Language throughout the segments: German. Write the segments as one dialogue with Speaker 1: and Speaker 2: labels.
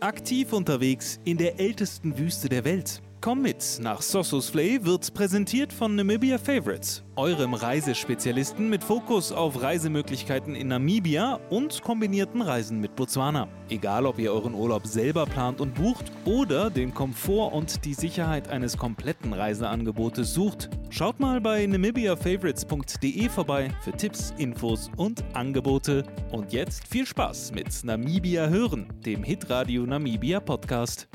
Speaker 1: Aktiv unterwegs in der ältesten Wüste der Welt. Komm mit nach Sossusvlei wird präsentiert von Namibia Favorites, eurem Reisespezialisten mit Fokus auf Reisemöglichkeiten in Namibia und kombinierten Reisen mit Botswana. Egal, ob ihr euren Urlaub selber plant und bucht oder den Komfort und die Sicherheit eines kompletten Reiseangebotes sucht, schaut mal bei namibiafavorites.de vorbei für Tipps, Infos und Angebote. Und jetzt viel Spaß mit Namibia hören, dem Hitradio Namibia Podcast.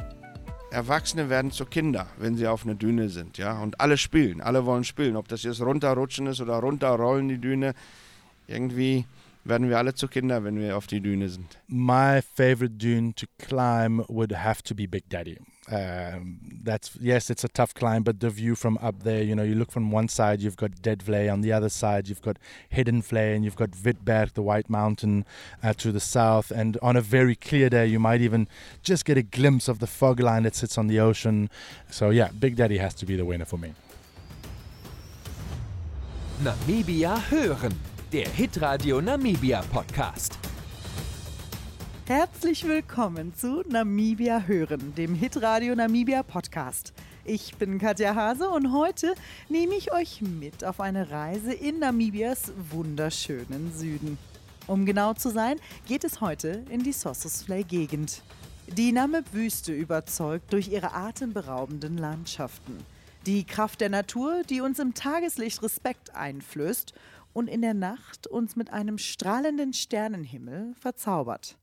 Speaker 2: Erwachsene werden zu Kinder, wenn sie auf einer Düne sind, ja. Und alle spielen, alle wollen spielen. Ob das jetzt runterrutschen ist oder runterrollen die Düne, irgendwie werden wir alle zu Kinder, wenn wir auf die Düne sind.
Speaker 3: My favorite dune to climb would have to be Big Daddy. Um, that's yes, it's a tough climb, but the view from up there, you know, you look from one side, you've got Dead Vley, on the other side, you've got Hidden Vley, and you've got Witberg, the White Mountain, uh, to the south. And on a very clear day, you might even just get a glimpse of the fog line that sits on the ocean. So yeah, Big Daddy has to be the winner for me.
Speaker 4: Namibia hören, der Hitradio Namibia Podcast.
Speaker 5: Herzlich willkommen zu Namibia Hören, dem Hitradio Namibia Podcast. Ich bin Katja Hase und heute nehme ich euch mit auf eine Reise in Namibias wunderschönen Süden. Um genau zu sein, geht es heute in die Sossusvlei-Gegend. Die Namib-Wüste überzeugt durch ihre atemberaubenden Landschaften. Die Kraft der Natur, die uns im Tageslicht Respekt einflößt und in der Nacht uns mit einem strahlenden Sternenhimmel verzaubert.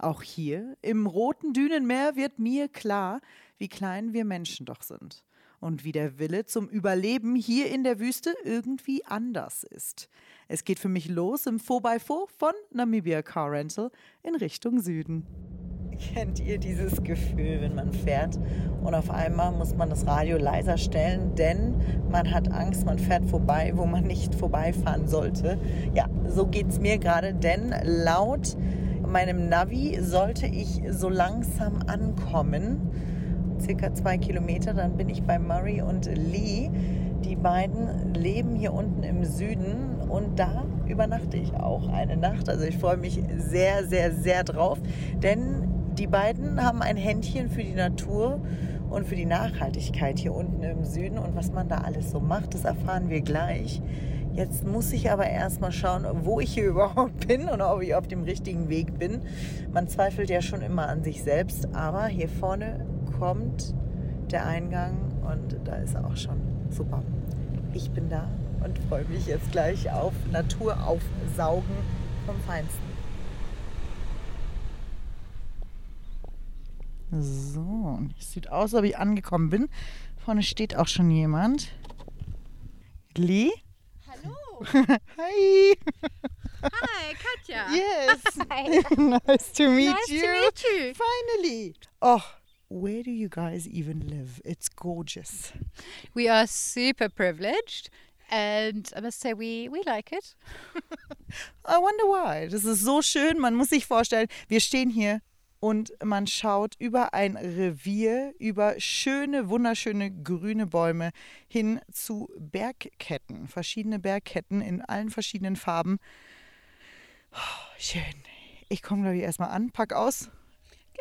Speaker 5: Auch hier im roten Dünenmeer wird mir klar, wie klein wir Menschen doch sind und wie der Wille zum Überleben hier in der Wüste irgendwie anders ist. Es geht für mich los im 4x4 von Namibia Car Rental in Richtung Süden. Kennt ihr dieses Gefühl, wenn man fährt und auf einmal muss man das Radio leiser stellen, denn man hat Angst, man fährt vorbei, wo man nicht vorbeifahren sollte? Ja, so geht es mir gerade, denn laut meinem Navi sollte ich so langsam ankommen. Circa zwei Kilometer, dann bin ich bei Murray und Lee. Die beiden leben hier unten im Süden und da übernachte ich auch eine Nacht. Also ich freue mich sehr, sehr, sehr drauf, denn die beiden haben ein Händchen für die Natur und für die Nachhaltigkeit hier unten im Süden. Und was man da alles so macht, das erfahren wir gleich. Jetzt muss ich aber erstmal schauen, wo ich hier überhaupt bin und ob ich auf dem richtigen Weg bin. Man zweifelt ja schon immer an sich selbst, aber hier vorne kommt der Eingang und da ist er auch schon super. Ich bin da und freue mich jetzt gleich auf Naturaufsaugen vom Feinsten. So, es sieht aus, als ob ich angekommen bin. Vorne steht auch schon jemand. Lee? Hi.
Speaker 6: Hi, Katja.
Speaker 5: Yes.
Speaker 6: Hi.
Speaker 5: nice to meet
Speaker 6: Nice to
Speaker 5: you.
Speaker 6: meet you.
Speaker 5: Finally. Oh, where do you guys even live? It's gorgeous.
Speaker 6: We are super privileged, and I must say we we like it.
Speaker 5: I wonder why. Das ist so schön. Man muss sich vorstellen, wir stehen hier und man schaut über ein Revier, über schöne, wunderschöne grüne Bäume hin zu Bergketten, verschiedene Bergketten in allen verschiedenen Farben. Oh, schön. Ich komme, glaube ich, erstmal an, pack aus.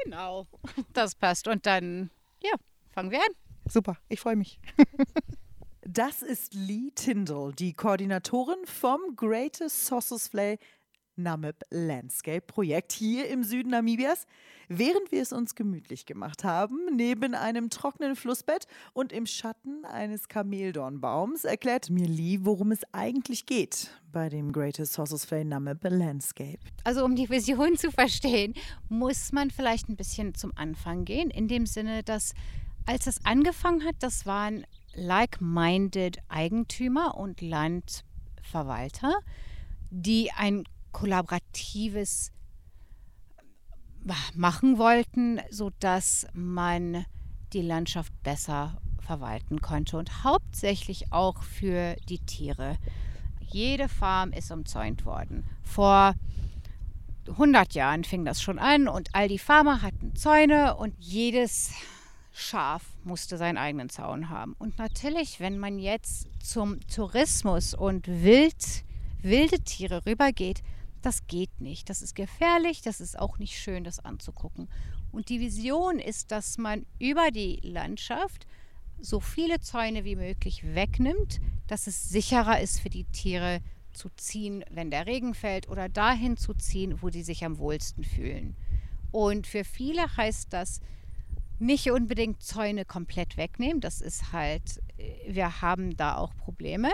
Speaker 6: Genau. Das passt. Und dann, ja, fangen wir an.
Speaker 5: Super, ich freue mich. Das ist Lee Tyndall, die Koordinatorin vom Greatest Sossusvlei Namib Landscape Projekt hier im Süden Namibias. Während wir es uns gemütlich gemacht haben, neben einem trockenen Flussbett und im Schatten eines Kameldornbaums, erklärt mir Lee, worum es eigentlich geht bei dem Greatest Sossusvlei Namib Landscape.
Speaker 6: Also um die Vision zu verstehen, muss man vielleicht ein bisschen zum Anfang gehen, in dem Sinne, dass als es angefangen hat, das waren like-minded Eigentümer und Landverwalter, die ein kollaboratives machen wollten, sodass man die Landschaft besser verwalten konnte und hauptsächlich auch für die Tiere. Jede Farm ist umzäunt worden. Vor 100 Jahren fing das schon an und all die Farmer hatten Zäune und jedes Schaf musste seinen eigenen Zaun haben. Und natürlich, wenn man jetzt zum Tourismus und Wild, wilde Tiere rübergeht, Das geht nicht. Das ist gefährlich, das ist auch nicht schön, das anzugucken. Und die Vision ist, dass man über die Landschaft so viele Zäune wie möglich wegnimmt, dass es sicherer ist für die Tiere zu ziehen, wenn der Regen fällt oder dahin zu ziehen, wo sie sich am wohlsten fühlen. Und für viele heißt das nicht unbedingt Zäune komplett wegnehmen. Das ist halt, äh, wir haben da auch Probleme.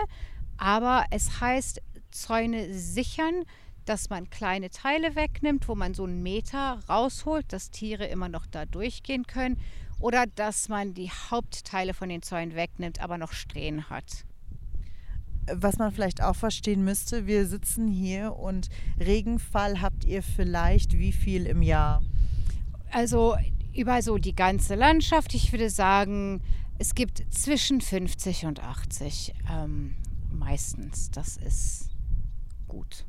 Speaker 6: Aber es heißt Zäune sichern, dass man kleine Teile wegnimmt, wo man so einen Meter rausholt, dass Tiere immer noch da durchgehen können. Oder dass man die Hauptteile von den Zäunen wegnimmt, aber noch Strähnen hat.
Speaker 5: Was man vielleicht auch verstehen müsste, wir sitzen hier und Regenfall habt ihr vielleicht wie viel im Jahr?
Speaker 6: Also über so die ganze Landschaft, ich würde sagen, es gibt zwischen 50 und 80 ähm, meistens. Das ist gut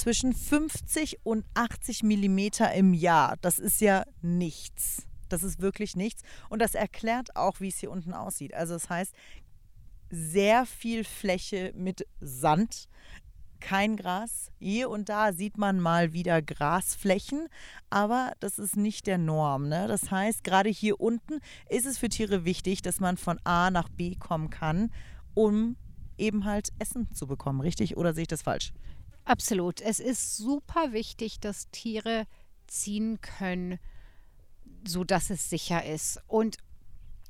Speaker 5: zwischen 50 und 80 Millimeter im Jahr. Das ist ja nichts. Das ist wirklich nichts. Und das erklärt auch, wie es hier unten aussieht. Also das heißt, sehr viel Fläche mit Sand, kein Gras. Hier und da sieht man mal wieder Grasflächen, aber das ist nicht der Norm. Ne? Das heißt, gerade hier unten ist es für Tiere wichtig, dass man von A nach B kommen kann, um eben halt Essen zu bekommen. Richtig? Oder sehe ich das falsch?
Speaker 6: Absolut. Es ist super wichtig, dass Tiere ziehen können, sodass es sicher ist. Und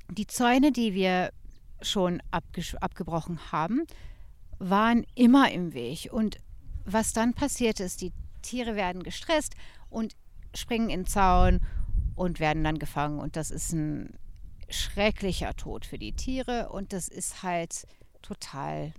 Speaker 6: die Zäune, die wir schon abgebrochen haben, waren immer im Weg. Und was dann passiert ist, die Tiere werden gestresst und springen in Zaun und werden dann gefangen. Und das ist ein schrecklicher Tod für die Tiere und das ist halt total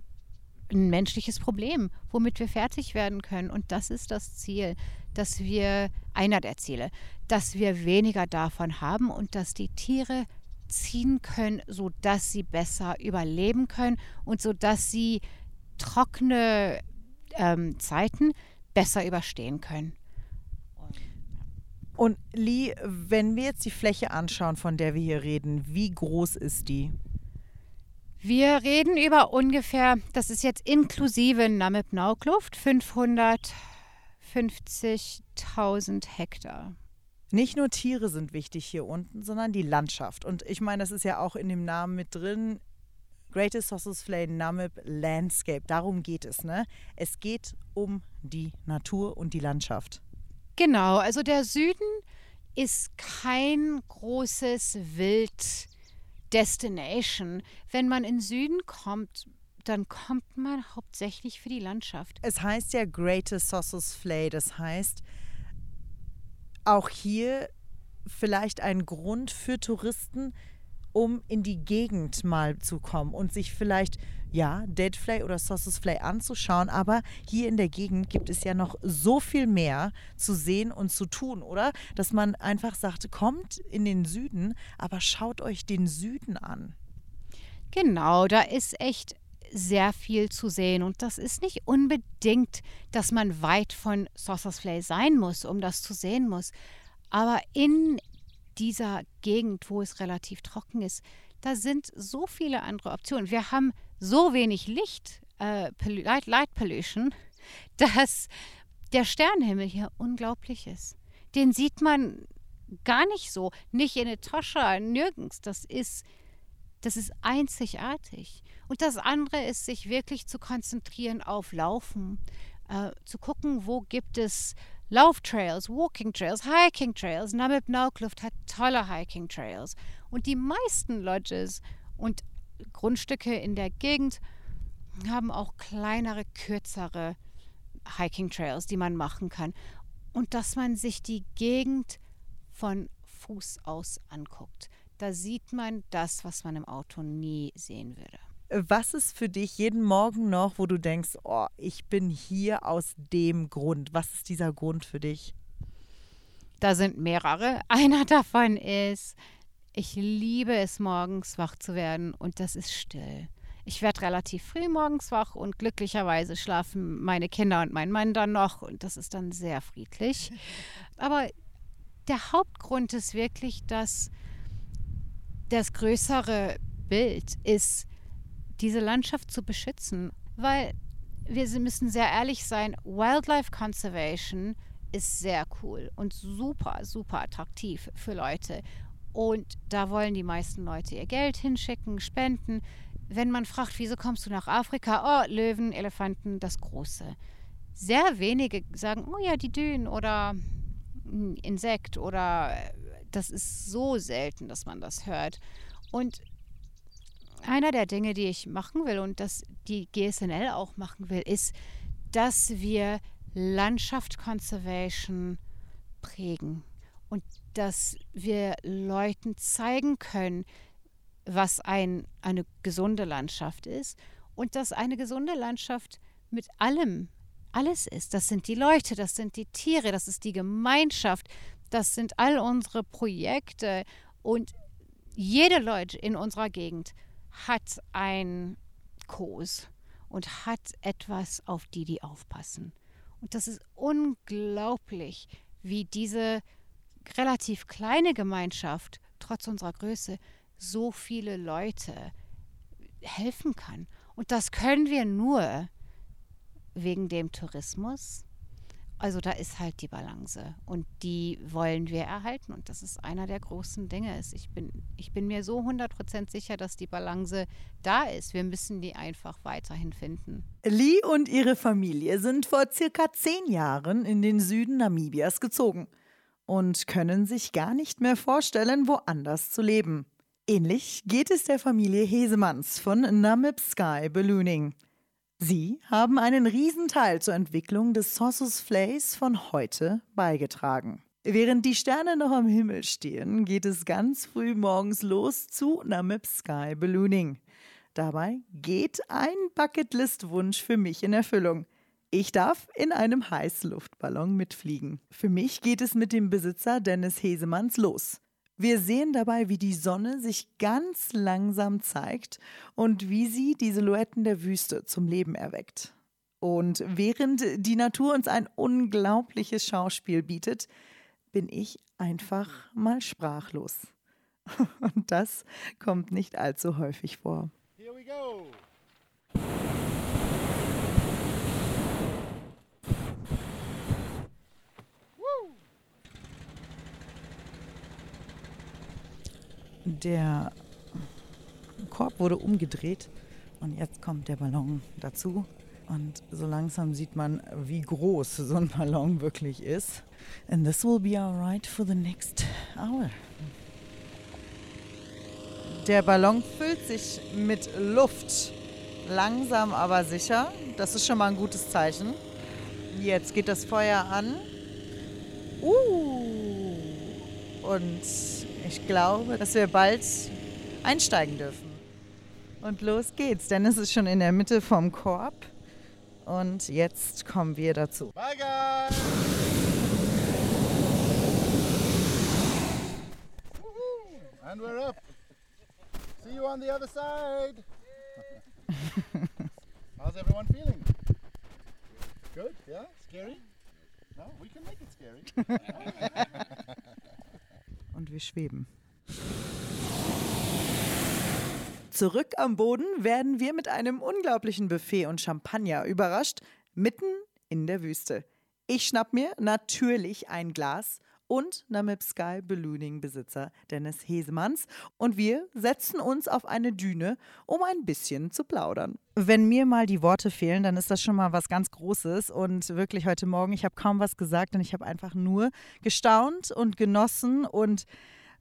Speaker 6: ein menschliches Problem, womit wir fertig werden können. Und das ist das Ziel, dass wir, einer der Ziele, dass wir weniger davon haben und dass die Tiere ziehen können, sodass sie besser überleben können und sodass sie trockene ähm, Zeiten besser überstehen können.
Speaker 5: Und Lee, wenn wir jetzt die Fläche anschauen, von der wir hier reden, wie groß ist die?
Speaker 6: Wir reden über ungefähr, das ist jetzt inklusive Namib-Naukluft, 550.000 Hektar.
Speaker 5: Nicht nur Tiere sind wichtig hier unten, sondern die Landschaft. Und ich meine, das ist ja auch in dem Namen mit drin. Greatest Sossus Flay Namib Landscape. Darum geht es, ne? Es geht um die Natur und die Landschaft.
Speaker 6: Genau, also der Süden ist kein großes Wild Destination. Wenn man in Süden kommt, dann kommt man hauptsächlich für die Landschaft.
Speaker 5: Es heißt ja Greater Sossus Flay, das heißt auch hier vielleicht ein Grund für Touristen, um in die Gegend mal zu kommen und sich vielleicht ja, Deadflay oder Sauces Flay anzuschauen, aber hier in der Gegend gibt es ja noch so viel mehr zu sehen und zu tun, oder? Dass man einfach sagt, kommt in den Süden, aber schaut euch den Süden an.
Speaker 6: Genau, da ist echt sehr viel zu sehen und das ist nicht unbedingt, dass man weit von Saucer's Flay sein muss, um das zu sehen muss. Aber in dieser Gegend, wo es relativ trocken ist, da sind so viele andere Optionen. Wir haben so wenig Licht, äh, Light, Light Pollution, dass der Sternenhimmel hier unglaublich ist. Den sieht man gar nicht so, nicht in Etosha, nirgends. Das ist, das ist einzigartig. Und das andere ist, sich wirklich zu konzentrieren auf Laufen, äh, zu gucken, wo gibt es Lauftrails, Walking Trails, Hiking Trails. Namib Naukluft hat tolle Hiking Trails. Und die meisten Lodges und Grundstücke in der Gegend haben auch kleinere, kürzere Hiking Trails, die man machen kann. Und dass man sich die Gegend von Fuß aus anguckt. Da sieht man das, was man im Auto nie sehen würde.
Speaker 5: Was ist für dich jeden Morgen noch, wo du denkst, oh, ich bin hier aus dem Grund? Was ist dieser Grund für dich?
Speaker 6: Da sind mehrere. Einer davon ist, ich liebe es, morgens wach zu werden und das ist still. Ich werde relativ früh morgens wach und glücklicherweise schlafen meine Kinder und mein Mann dann noch und das ist dann sehr friedlich. Aber der Hauptgrund ist wirklich, dass das größere Bild ist, diese Landschaft zu beschützen, weil wir müssen sehr ehrlich sein, Wildlife Conservation ist sehr cool und super, super attraktiv für Leute. Und da wollen die meisten Leute ihr Geld hinschicken, spenden. Wenn man fragt, wieso kommst du nach Afrika? Oh, Löwen, Elefanten, das Große. Sehr wenige sagen, oh ja, die Dünen oder ein Insekt oder das ist so selten, dass man das hört. Und einer der Dinge, die ich machen will und das die GSNL auch machen will, ist, dass wir Landschaft Conservation prägen und dass wir Leuten zeigen können, was ein, eine gesunde Landschaft ist und dass eine gesunde Landschaft mit allem, alles ist. Das sind die Leute, das sind die Tiere, das ist die Gemeinschaft, das sind all unsere Projekte und jede Leute in unserer Gegend hat ein Kurs und hat etwas, auf die die aufpassen. Und das ist unglaublich, wie diese relativ kleine Gemeinschaft, trotz unserer Größe, so viele Leute helfen kann. Und das können wir nur wegen dem Tourismus, also da ist halt die Balance und die wollen wir erhalten und das ist einer der großen Dinge. Ich bin, ich bin mir so 100% sicher, dass die Balance da ist. Wir müssen die einfach weiterhin finden.
Speaker 5: Lee und ihre Familie sind vor circa zehn Jahren in den Süden Namibias gezogen und können sich gar nicht mehr vorstellen, woanders zu leben. Ähnlich geht es der Familie Hesemanns von Namib Sky Ballooning. Sie haben einen Riesenteil zur Entwicklung des Sossus Flays von heute beigetragen. Während die Sterne noch am Himmel stehen, geht es ganz früh morgens los zu Namib Sky Ballooning. Dabei geht ein Bucketlist-Wunsch für mich in Erfüllung. Ich darf in einem Heißluftballon mitfliegen. Für mich geht es mit dem Besitzer Dennis Hesemanns los. Wir sehen dabei, wie die Sonne sich ganz langsam zeigt und wie sie die Silhouetten der Wüste zum Leben erweckt. Und während die Natur uns ein unglaubliches Schauspiel bietet, bin ich einfach mal sprachlos. Und das kommt nicht allzu häufig vor. Here we go. Der Korb wurde umgedreht und jetzt kommt der Ballon dazu. Und so langsam sieht man, wie groß so ein Ballon wirklich ist. And this will be our ride for the next hour. Der Ballon füllt sich mit Luft. Langsam, aber sicher. Das ist schon mal ein gutes Zeichen. Jetzt geht das Feuer an. Uh. Und ich glaube, dass wir bald einsteigen dürfen. Und los geht's, denn es ist schon in der Mitte vom Korb. Und jetzt kommen wir dazu. Bye, guys! And we're up. See you on the other side. How's everyone feeling? Good? Yeah? Scary? No, we can make it scary. und wir schweben. Zurück am Boden werden wir mit einem unglaublichen Buffet und Champagner überrascht, mitten in der Wüste. Ich schnapp mir natürlich ein Glas und Namib Sky Ballooning Besitzer Dennis Hesemanns und wir setzen uns auf eine Düne, um ein bisschen zu plaudern. Wenn mir mal die Worte fehlen, dann ist das schon mal was ganz Großes und wirklich heute Morgen, ich habe kaum was gesagt und ich habe einfach nur gestaunt und genossen und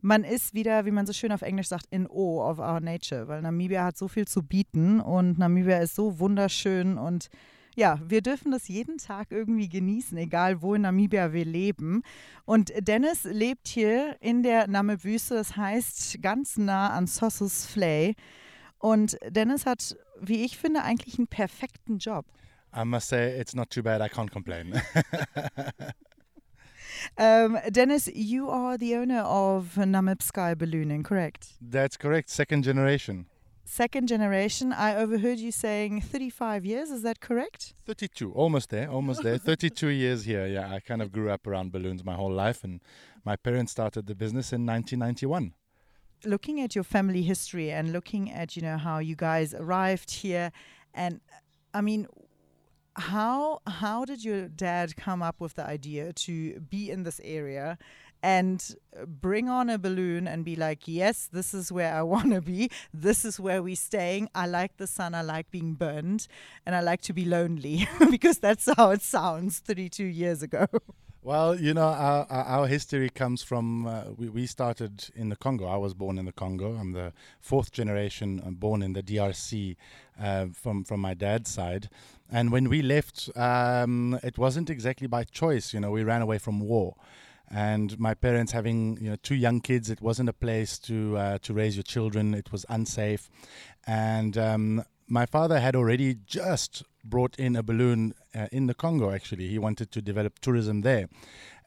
Speaker 5: man ist wieder, wie man so schön auf Englisch sagt, in awe of our nature, weil Namibia hat so viel zu bieten und Namibia ist so wunderschön und ja, wir dürfen das jeden Tag irgendwie genießen, egal wo in Namibia wir leben. Und Dennis lebt hier in der Namib-Wüste, das heißt ganz nah an Sossus Flay. Und Dennis hat, wie ich finde, eigentlich einen perfekten Job.
Speaker 3: I must say, it's not too bad. I can't complain.
Speaker 5: um, Dennis, you are the owner of Namib Sky Ballooning, correct?
Speaker 3: That's correct. Second generation.
Speaker 5: Second generation. I overheard you saying 35 years. Is that correct?
Speaker 3: 32, almost there, almost there. 32 years here. Yeah, I kind of grew up around balloons my whole life, and my parents started the business in 1991.
Speaker 5: Looking at your family history and looking at you know how you guys arrived here, and I mean, how how did your dad come up with the idea to be in this area and bring on a balloon and be like, yes, this is where I want to be. This is where we're staying. I like the sun. I like being burned. And I like to be lonely because that's how it sounds 32 years ago.
Speaker 3: Well, you know, our, our history comes from uh, we, we started in the Congo. I was born in the Congo. I'm the fourth generation uh, born in the DRC uh, from from my dad's side. And when we left, um, it wasn't exactly by choice. You know, we ran away from war and my parents having you know two young kids it wasn't a place to uh, to raise your children. It was unsafe. And um, my father had already just brought in a balloon uh, in the Congo actually. He wanted to develop tourism there.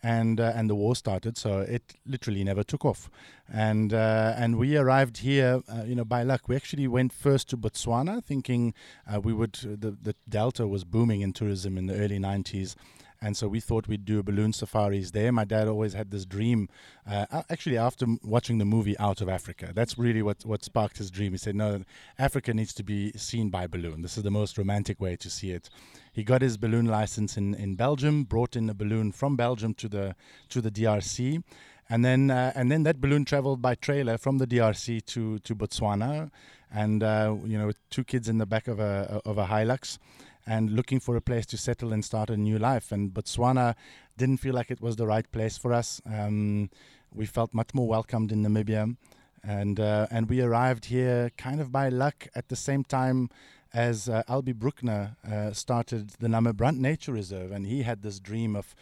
Speaker 3: And uh, and the war started so it literally never took off. And uh, and we arrived here uh, you know by luck. We actually went first to Botswana thinking uh, we would the the delta was booming in tourism in the early 90s and so we thought we'd do a balloon safaris there. My dad always had this dream. Uh, actually, after watching the movie Out of Africa, that's really what what sparked his dream. He said, "No, Africa needs to be seen by balloon. This is the most romantic way to see it." He got his balloon license in, in Belgium, brought in a balloon from Belgium to the to the DRC, and then uh, and then that balloon traveled by trailer from the DRC to to Botswana, and uh, you know, with two kids in the back of a of a Hilux and looking for a place to settle and start a new life. And Botswana didn't feel like it was the right place for us. Um, we felt much more welcomed in Namibia, and uh, and we arrived here kind of by luck at the same time as uh, Albie Bruckner uh, started the Namabrand Nature Reserve, and he had this dream of.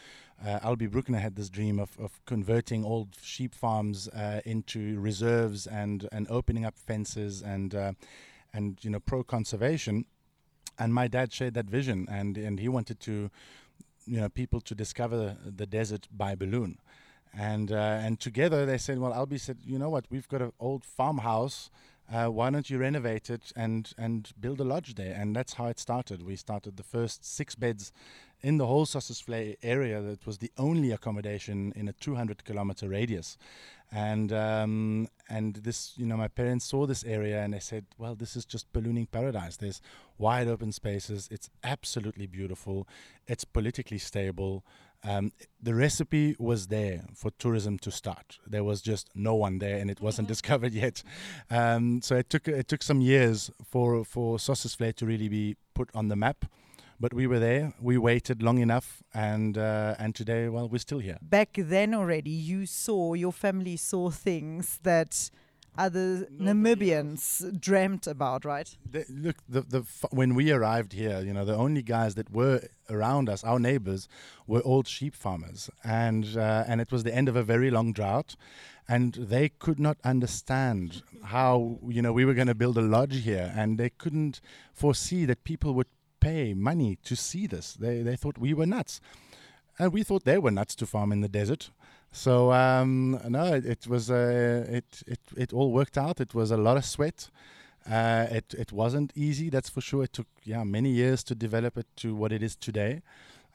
Speaker 3: Uh, Albie Bruckner had this dream of, of converting old sheep farms uh, into reserves and, and opening up fences and uh, and you know pro conservation and my dad shared that vision, and and he wanted to, you know, people to discover the desert by balloon, and uh, and together they said, well, Albie said, you know what, we've got an old farmhouse. Uh, why don't you renovate it and and build a lodge there? And that's how it started. We started the first six beds in the whole Sossusvlei area. That was the only accommodation in a 200 kilometer radius, and um, and this you know my parents saw this area and they said well this is just ballooning paradise. There's wide open spaces. It's absolutely beautiful. It's politically stable. Um, the recipe was there for tourism to start. There was just no one there and it wasn't mm-hmm. discovered yet. Um, so it took it took some years for for Sossusvlei to really be put on the map but we were there. We waited long enough, and uh, and today, well, we're still here.
Speaker 5: Back then already, you saw your family saw things that other Namibians dreamt about, right?
Speaker 3: The, look, the, the when we arrived here, you know, the only guys that were around us, our neighbors, were old sheep farmers, and uh, and it was the end of a very long drought, and they could not understand how you know we were going to build a lodge here, and they couldn't foresee that people would pay money to see this. They they thought we were nuts, and we thought they were nuts to farm in the desert. So um, no, it, it was uh, it it it all worked out. It was a lot of sweat. Uh, it it wasn't easy, that's for sure. It took yeah many years to develop it to what it is today.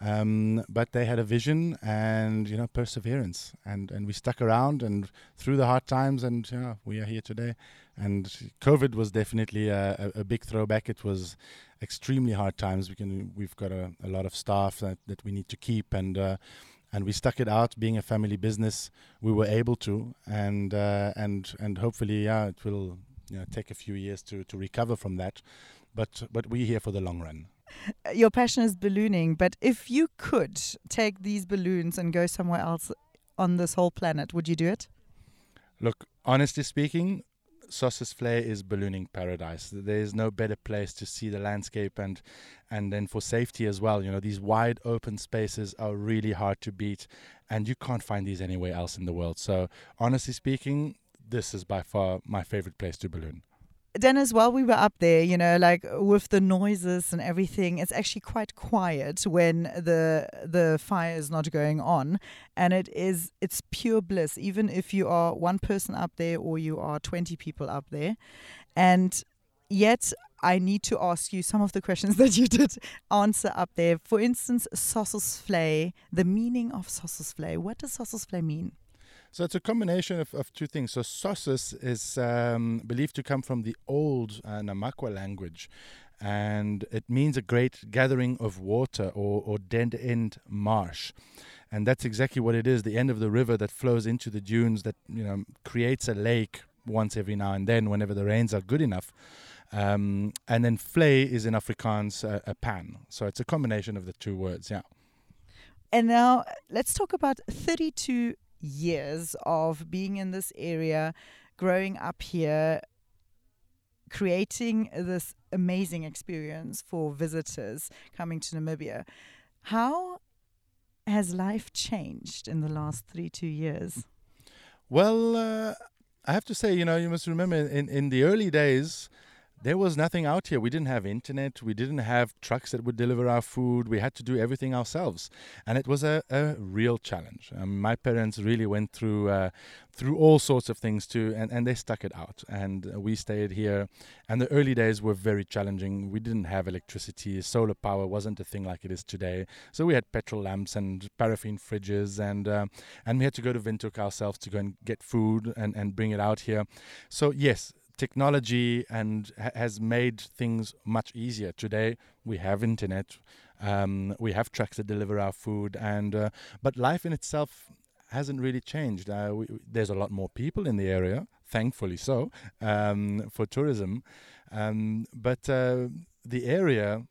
Speaker 3: Um, but they had a vision and you know perseverance, and and we stuck around and through the hard times, and yeah, we are here today. And COVID was definitely a, a, big throwback. It was extremely hard times. We can we've got a, a lot of staff that, that we need to keep and. Uh, and we stuck it out. Being a family business, we were able to, and uh, and and hopefully, yeah, it will you know, take a few years to to recover from that. But but we're here for the long run.
Speaker 5: Your passion is ballooning, but if you could take these balloons and go somewhere else on this whole planet, would you do it?
Speaker 3: Look, honestly speaking, Sossusvlei is ballooning paradise. There is no better place to see the landscape and and then for safety as well. You know, these wide open spaces are really hard to beat, and you can't find these anywhere else in the world. So, honestly speaking, this is by far my favorite place to balloon.
Speaker 5: Dennis, while we were up there, you know, like with the noises and everything, it's actually quite quiet when the the fire is not going on, and it is it's pure bliss. Even if you are one person up there or you are twenty people up there, and yet I need to ask you some of the questions that you did answer up there. For instance, Sossusvlei, the meaning of Sossusvlei. What does Sossusvlei mean?
Speaker 3: So it's a combination of, of two things. So Sossus is um, believed to come from the old uh, Namakwa language, and it means a great gathering of water or, or dead end marsh. And that's exactly what it is the end of the river that flows into the dunes that you know creates a lake once every now and then whenever the rains are good enough. Um, and then vlei is in Afrikaans uh, a pan. So it's a combination of the two words, yeah.
Speaker 5: And now let's talk about 32 years of being in this area, growing up here, creating this amazing experience for visitors coming to Namibia. How has life changed in the last three, two years?
Speaker 3: Well, uh, I have to say, you know, you must remember in, in the early days, there was nothing out here. We didn't have internet. We didn't have trucks that would deliver our food. We had to do everything ourselves, and it was a, a real challenge. Um, my parents really went through uh, through all sorts of things too, and, and they stuck it out. And we stayed here. And the early days were very challenging. We didn't have electricity. Solar power wasn't a thing like it is today. So we had petrol lamps and paraffin fridges, and uh, and we had to go to Windhoek ourselves to go and get food and, and bring it out here. So yes, technology and ha- has made things much easier. Today we have internet, um, we have trucks that deliver our food, and uh, but life in itself hasn't really changed. Uh, we, there's a lot more people in the area, thankfully so, um, for tourism, um, but uh, the area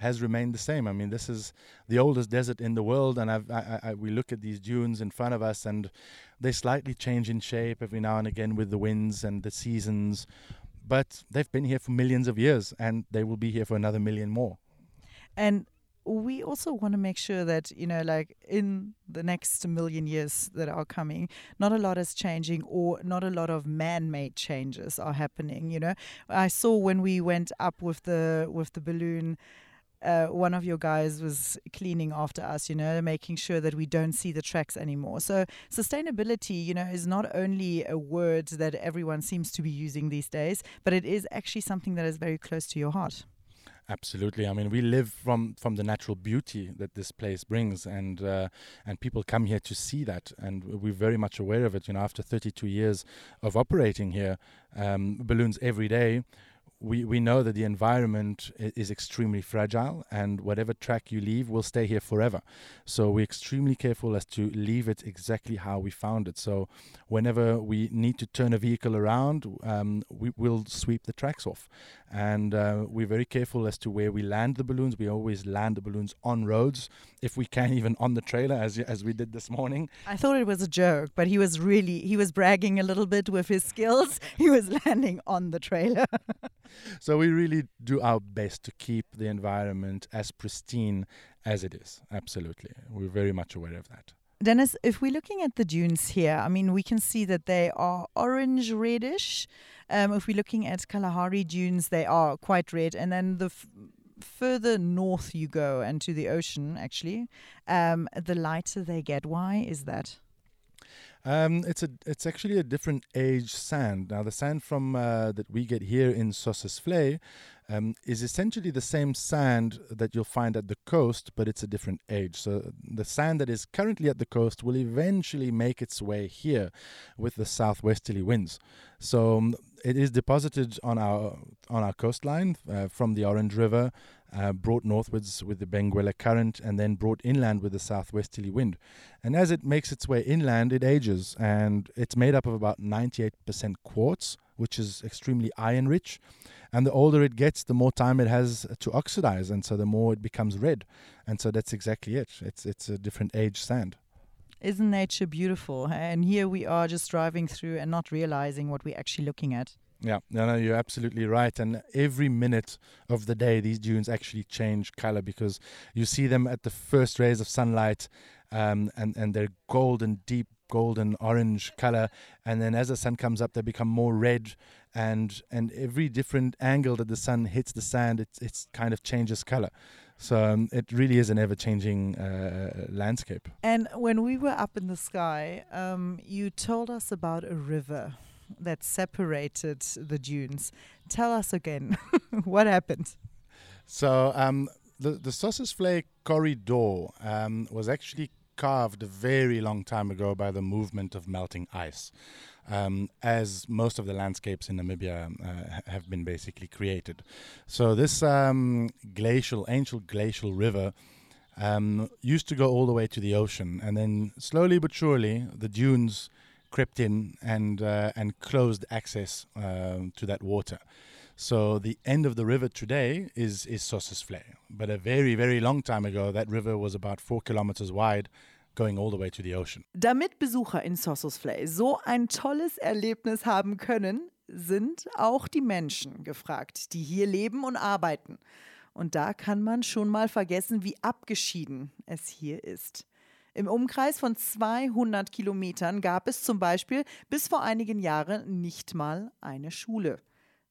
Speaker 3: has remained the same. I mean, this is the oldest desert in the world, and I, I, we look at these dunes in front of us, and they slightly change in shape every now and again with the winds and the seasons. But they've been here for millions of years, and they will be here for another million more.
Speaker 5: And we also want to make sure that you know like in the next million years that are coming not a lot is changing or not a lot of man-made changes are happening you know i saw when we went up with the with the balloon uh, one of your guys was cleaning after us, you know, making sure that we don't see the tracks anymore. So, sustainability, you know, is not only a word that everyone seems to be using these days, but it is actually something that is very close to your heart.
Speaker 3: Absolutely. I mean, we live from from the natural beauty that this place brings, and uh, and people come here to see that, and we're very much aware of it. You know, after 32 years of operating here, um, balloons every day we, we know that the environment is extremely fragile and whatever track you leave will stay here forever. So we're extremely careful as to leave it exactly how we found it. So whenever we need to turn a vehicle around, um, we will sweep the tracks off. And uh, we're very careful as to where we land the balloons. We always land the balloons on roads, if we can, even on the trailer, as, as we did this morning.
Speaker 5: I thought it was a joke, but he was really, he was bragging a little bit with his skills. he was landing on the trailer.
Speaker 3: so we really do our best to keep the environment as pristine as it is. Absolutely. We're very much aware of that.
Speaker 5: Dennis, if we're looking at the dunes here, I mean, we can see that they are orange reddish. Um, if we're looking at Kalahari dunes, they are quite red. And then the f- further north you go and to the ocean, actually, um, the lighter they get. Why is that?
Speaker 3: Um, it's a it's actually a different age sand. Now the sand from uh, that we get here in Sossus Vlei um, is essentially the same sand that you'll find at the coast, but it's a different age. So the sand that is currently at the coast will eventually make its way here with the southwesterly winds. So um, it is deposited on our on our coastline uh, from the Orange River uh, brought northwards with the Benguela current and then brought inland with the southwesterly wind. And as it makes its way inland, it ages and it's made up of about 98% quartz, which is extremely iron rich. And the older it gets, the more time it has to oxidize, and so the more it becomes red. And so that's exactly it. It's it's a different age sand.
Speaker 5: Isn't nature beautiful? And here we are just driving through and not realizing what we're actually looking at.
Speaker 3: Yeah, no, no, you're absolutely right. And every minute of the day, these dunes actually change color because you see them at the first rays of sunlight, um, and and they're golden, deep golden orange color. And then as the sun comes up, they become more red. And and every different angle that the sun hits the sand, it it's kind of changes color. So um, it really is an ever changing uh, landscape.
Speaker 5: And when we were up in the sky, um, you told us about a river that separated the dunes. Tell us again what happened.
Speaker 3: So um, the the Sossus Vlei corridor um, was actually carved a very long time ago by the movement of melting ice. um, as most of the landscapes in Namibia uh, have been basically created. So this um, glacial, ancient glacial river um, used to go all the way to the ocean, and then slowly but surely the dunes crept in and uh, and closed access um, to that water. So the end of the river today is is Sossusvlei, but a very very long time ago that river was about four kilometers wide, going all the way to the ocean.
Speaker 5: Damit Besucher in Sossusvlei so ein tolles Erlebnis haben können, sind auch die Menschen gefragt, die hier leben und arbeiten. Und da kann man schon mal vergessen, wie abgeschieden es hier ist. Im Umkreis von 200 Kilometern gab es zum Beispiel bis vor einigen Jahren nicht mal eine Schule.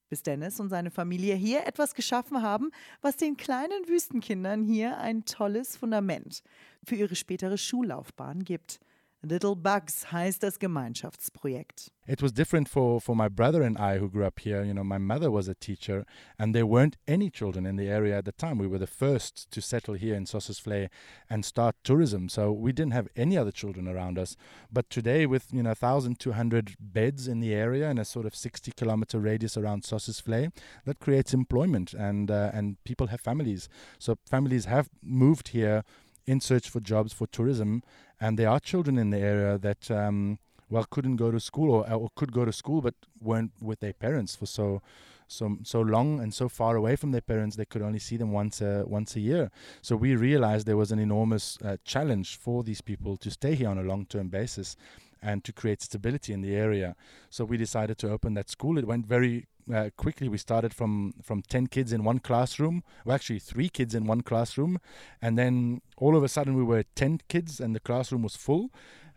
Speaker 5: Bis Dennis und seine Familie hier etwas geschaffen haben, was den kleinen Wüstenkindern hier ein tolles Fundament für ihre spätere Schullaufbahn gibt. Little Bugs heißt das Gemeinschaftsprojekt.
Speaker 3: It was different for, for my brother and I who grew up here. You know, my mother was a teacher, and there weren't any children in the area at the time. We were the first to settle here in Sossusvlei and start tourism, so we didn't have any other children around us. But today, with you know 1,200 beds in the area and a sort of 60 kilometer radius around Sossusvlei, that creates employment, and uh, and people have families. So families have moved here in search for jobs for tourism, and there are children in the area that um, well couldn't go to school or, or could go to school but weren't with their parents for so so so long and so far away from their parents they could only see them once a once a year. So we realized there was an enormous uh, challenge for these people to stay here on a long term basis and to create stability in the area. So we decided to open that school. It went very uh, quickly. We started from from 10 kids in one classroom well actually three kids in one classroom. And then all of a sudden we were 10 kids and the classroom was full.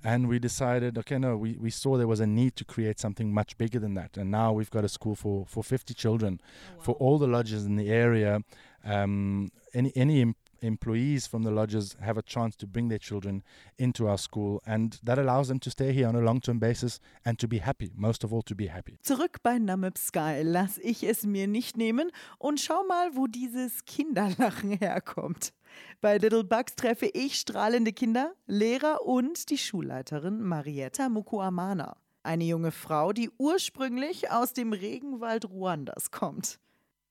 Speaker 3: And we decided okay no we, we saw there was a need to create something much bigger than that. And now we've got a school for, for 50 children. Oh, wow. for all the lodges in the area um, any any employees from the lodges have a chance to bring their children into our school and that allows them to stay here on a long-term basis and to be happy, most of all to be happy.
Speaker 5: Zurück bei Namib Sky lass ich es mir nicht nehmen und schau mal, wo dieses Kinderlachen herkommt. Bei Little Bugs treffe ich strahlende Kinder, Lehrer und die Schulleiterin Marietta Mukuamana. Eine junge Frau, die ursprünglich aus dem Regenwald Ruandas kommt.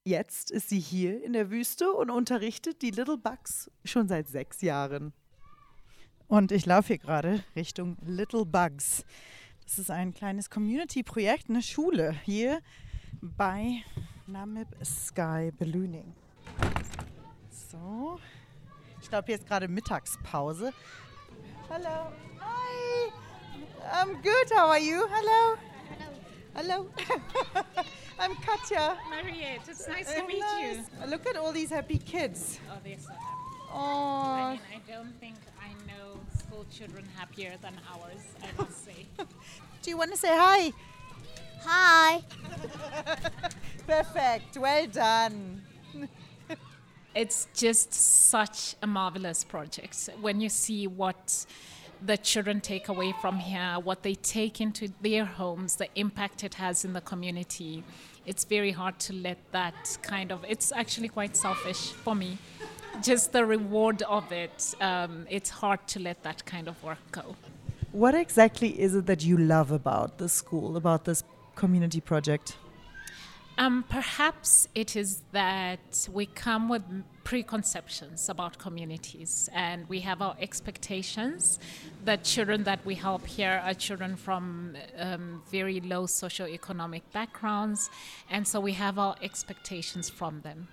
Speaker 5: Jetzt ist sie hier in der Wüste und unterrichtet die Little Bugs schon seit sechs Jahren. Und ich laufe hier gerade Richtung Little Bugs. Das ist ein kleines Community-Projekt, eine Schule hier bei Namib Sky Ballooning. So, ich glaube, hier ist gerade Mittagspause. Hello. Hi. I'm good. How are you? Hello. Hello. I'm Katya.
Speaker 7: Mariette, it's nice uh, to meet nice.
Speaker 5: you. Look at all these happy kids.
Speaker 7: Oh, they're so happy.
Speaker 5: Oh.
Speaker 7: I, mean, I don't think I know school children happier than ours, I must say.
Speaker 5: Do you want to say hi?
Speaker 8: Hi.
Speaker 5: Perfect. Well done.
Speaker 7: it's just such a marvelous project when you see what the children take away from here, what they take into their homes, the impact it has in the community. It's very hard to let that kind of, it's actually quite selfish for me. Just the reward of it, um, it's hard to let that kind of work go.
Speaker 5: What exactly is it that you love about the school, about this community project?
Speaker 7: Um, perhaps it is that we come with preconceptions about communities and we have our expectations. The children that we help here are children from um, very low socioeconomic backgrounds, and so we have our expectations from them.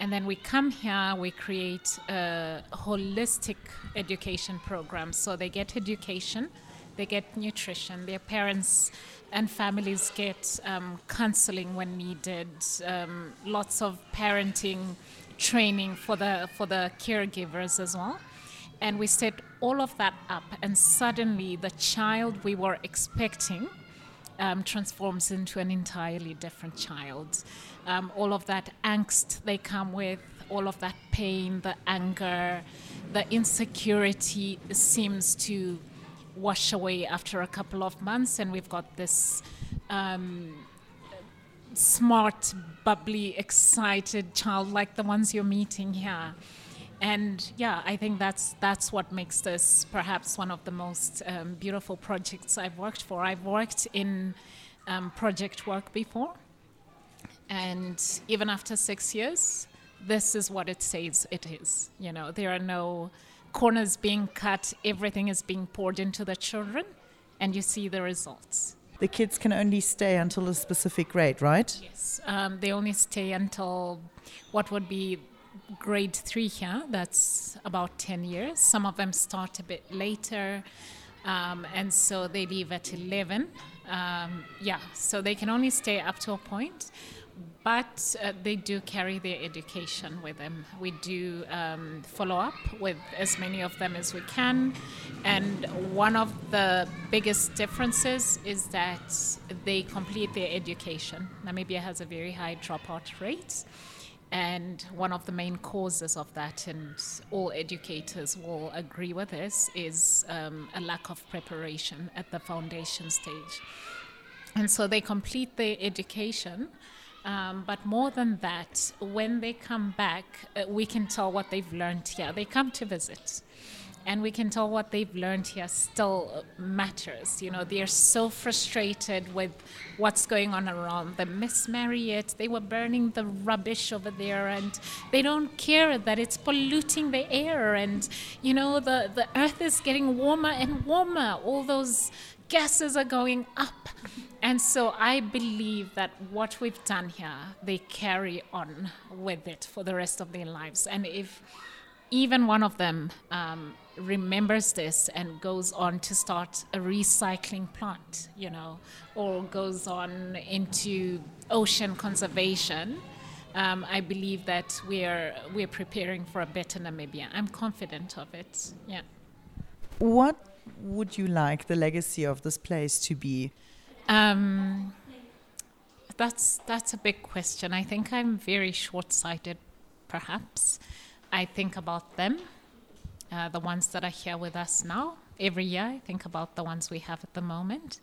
Speaker 7: And then we come here, we create a holistic education program. So they get education, they get nutrition, their parents and families get um, counseling when needed, um, lots of parenting training for the for the caregivers as well. And we set all of that up, and suddenly the child we were expecting um, transforms into an entirely different child. Um, all of that angst they come with, all of that pain, the anger, the insecurity seems to wash away after a couple of months, and we've got this um, smart, bubbly, excited child like the ones you're meeting here. and yeah, I think that's that's what makes this perhaps one of the most um, beautiful projects I've worked for. I've worked in um, project work before, and even after six years, this is what it says it is. You know, there are no corners being cut. Everything is being poured into the children, and you see the results.
Speaker 5: The kids can only stay until a specific grade, right?
Speaker 7: Yes, um, they only stay until what would be grade three here. That's about 10 years. Some of them start a bit later, um, and so they leave at 11. Um, yeah, so they can only stay up to a point but uh, they do carry their education with them. We do um, follow up with as many of them as we can, and one of the biggest differences is that they complete their education. Namibia has a very high dropout rate. And one of the main causes of that, and all educators will agree with this, is um, a lack of preparation at the foundation stage. And so they complete their education, um, but more than that, when they come back, uh, we can tell what they've learned here. They come to visit. And we can tell what they've learned here still matters. You know, they're so frustrated with what's going on around them. Miss Marriott, they were burning the rubbish over there, and they don't care that it's polluting the air. And, you know, the, the earth is getting warmer and warmer. All those gases are going up. And so I believe that what we've done here, they carry on with it for the rest of their lives. And if even one of them um, remembers this and goes on to start a recycling plant, you know, or goes on into ocean conservation, um, I believe that we're we're preparing for a better Namibia. I'm confident of it. Yeah.
Speaker 5: What would you like the legacy of this place to be?
Speaker 7: Um, that's that's a big question. I think I'm very short-sighted, perhaps. I think about them, uh, the ones that are here with us now. Every year, I think about the ones we have at the moment,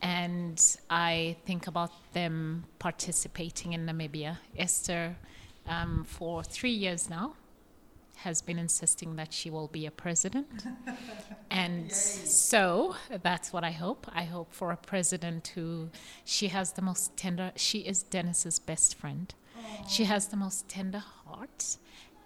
Speaker 7: and I think about them participating in Namibia. Esther, um, for three years now, has been insisting that she will be a president. and Yay. so that's what I hope. I hope for a president who she has the most tender, she is Dennis's best friend. Aww. She has the most tender heart.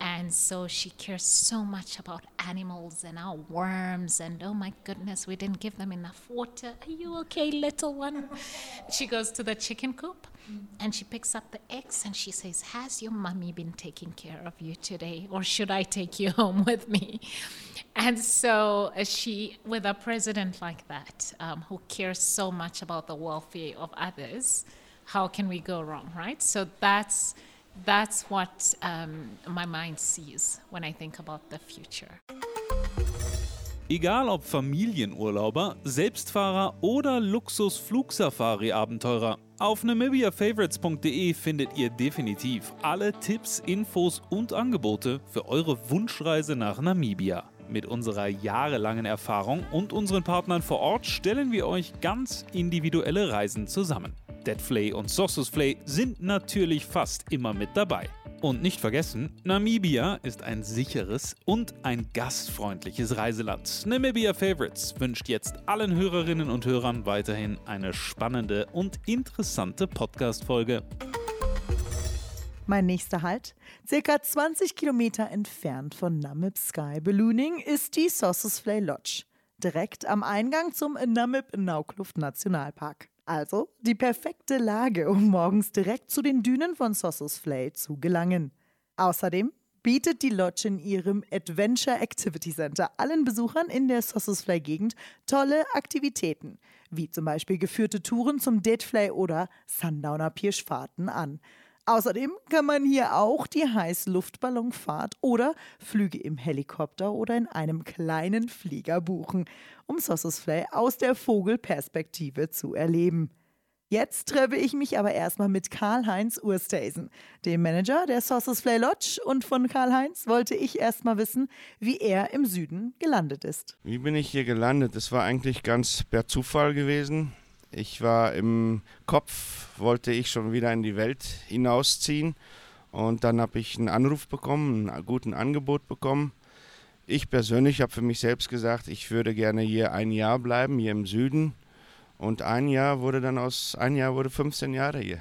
Speaker 7: And so she cares so much about animals and our worms. And oh my goodness, we didn't give them enough water. Are you okay, little one? she goes to the chicken coop and she picks up the eggs and she says, Has your mummy been taking care of you today? Or should I take you home with me? And so uh, she, with a president like that, um, who cares so much about the welfare of others, how can we go wrong, right? So that's that's what um, my mind sees when I think about the future.
Speaker 1: Egal ob Familienurlauber, Selbstfahrer oder Luxus-Flugsafari-Abenteurer, auf namibiafavorites.de findet ihr definitiv alle Tipps, Infos und Angebote für eure Wunschreise nach Namibia. Mit unserer jahrelangen Erfahrung und unseren Partnern vor Ort stellen wir euch ganz individuelle Reisen zusammen. Deadflay und Sosusflay sind natürlich fast immer mit dabei. Und nicht vergessen, Namibia ist ein sicheres und ein gastfreundliches Reiseland. Namibia Favorites wünscht jetzt allen Hörerinnen und Hörern weiterhin eine spannende und interessante Podcast-Folge.
Speaker 5: Mein nächster Halt, circa 20 Kilometer entfernt von Namib Sky Ballooning, ist die Sossusvley Lodge, direkt am Eingang zum Namib Naukluft Nationalpark. Also die perfekte Lage, um morgens direkt zu den Dünen von Sossusvley zu gelangen. Außerdem bietet die Lodge in ihrem Adventure Activity Center allen Besuchern in der Sossusvley-Gegend tolle Aktivitäten, wie zum Beispiel geführte Touren zum Deadflay oder Sundowner Pirschfahrten an. Außerdem kann man hier auch die Heißluftballonfahrt oder Flüge im Helikopter oder in einem kleinen Flieger buchen, um Sossusflay aus der Vogelperspektive zu erleben. Jetzt treffe ich mich aber erstmal mit Karl-Heinz Urstesen, dem Manager der Sossusflay Lodge. Und von Karl-Heinz wollte ich erstmal wissen, wie er im Süden gelandet ist.
Speaker 2: Wie bin ich hier gelandet? Das war eigentlich ganz per Zufall gewesen. Ich war im Kopf, wollte ich schon wieder in die Welt hinausziehen Und dann habe ich einen Anruf bekommen, einen guten Angebot bekommen. Ich persönlich habe für mich selbst gesagt, ich würde gerne hier ein Jahr bleiben, hier im Süden. Und ein Jahr wurde dann aus, ein Jahr wurde 15 Jahre hier.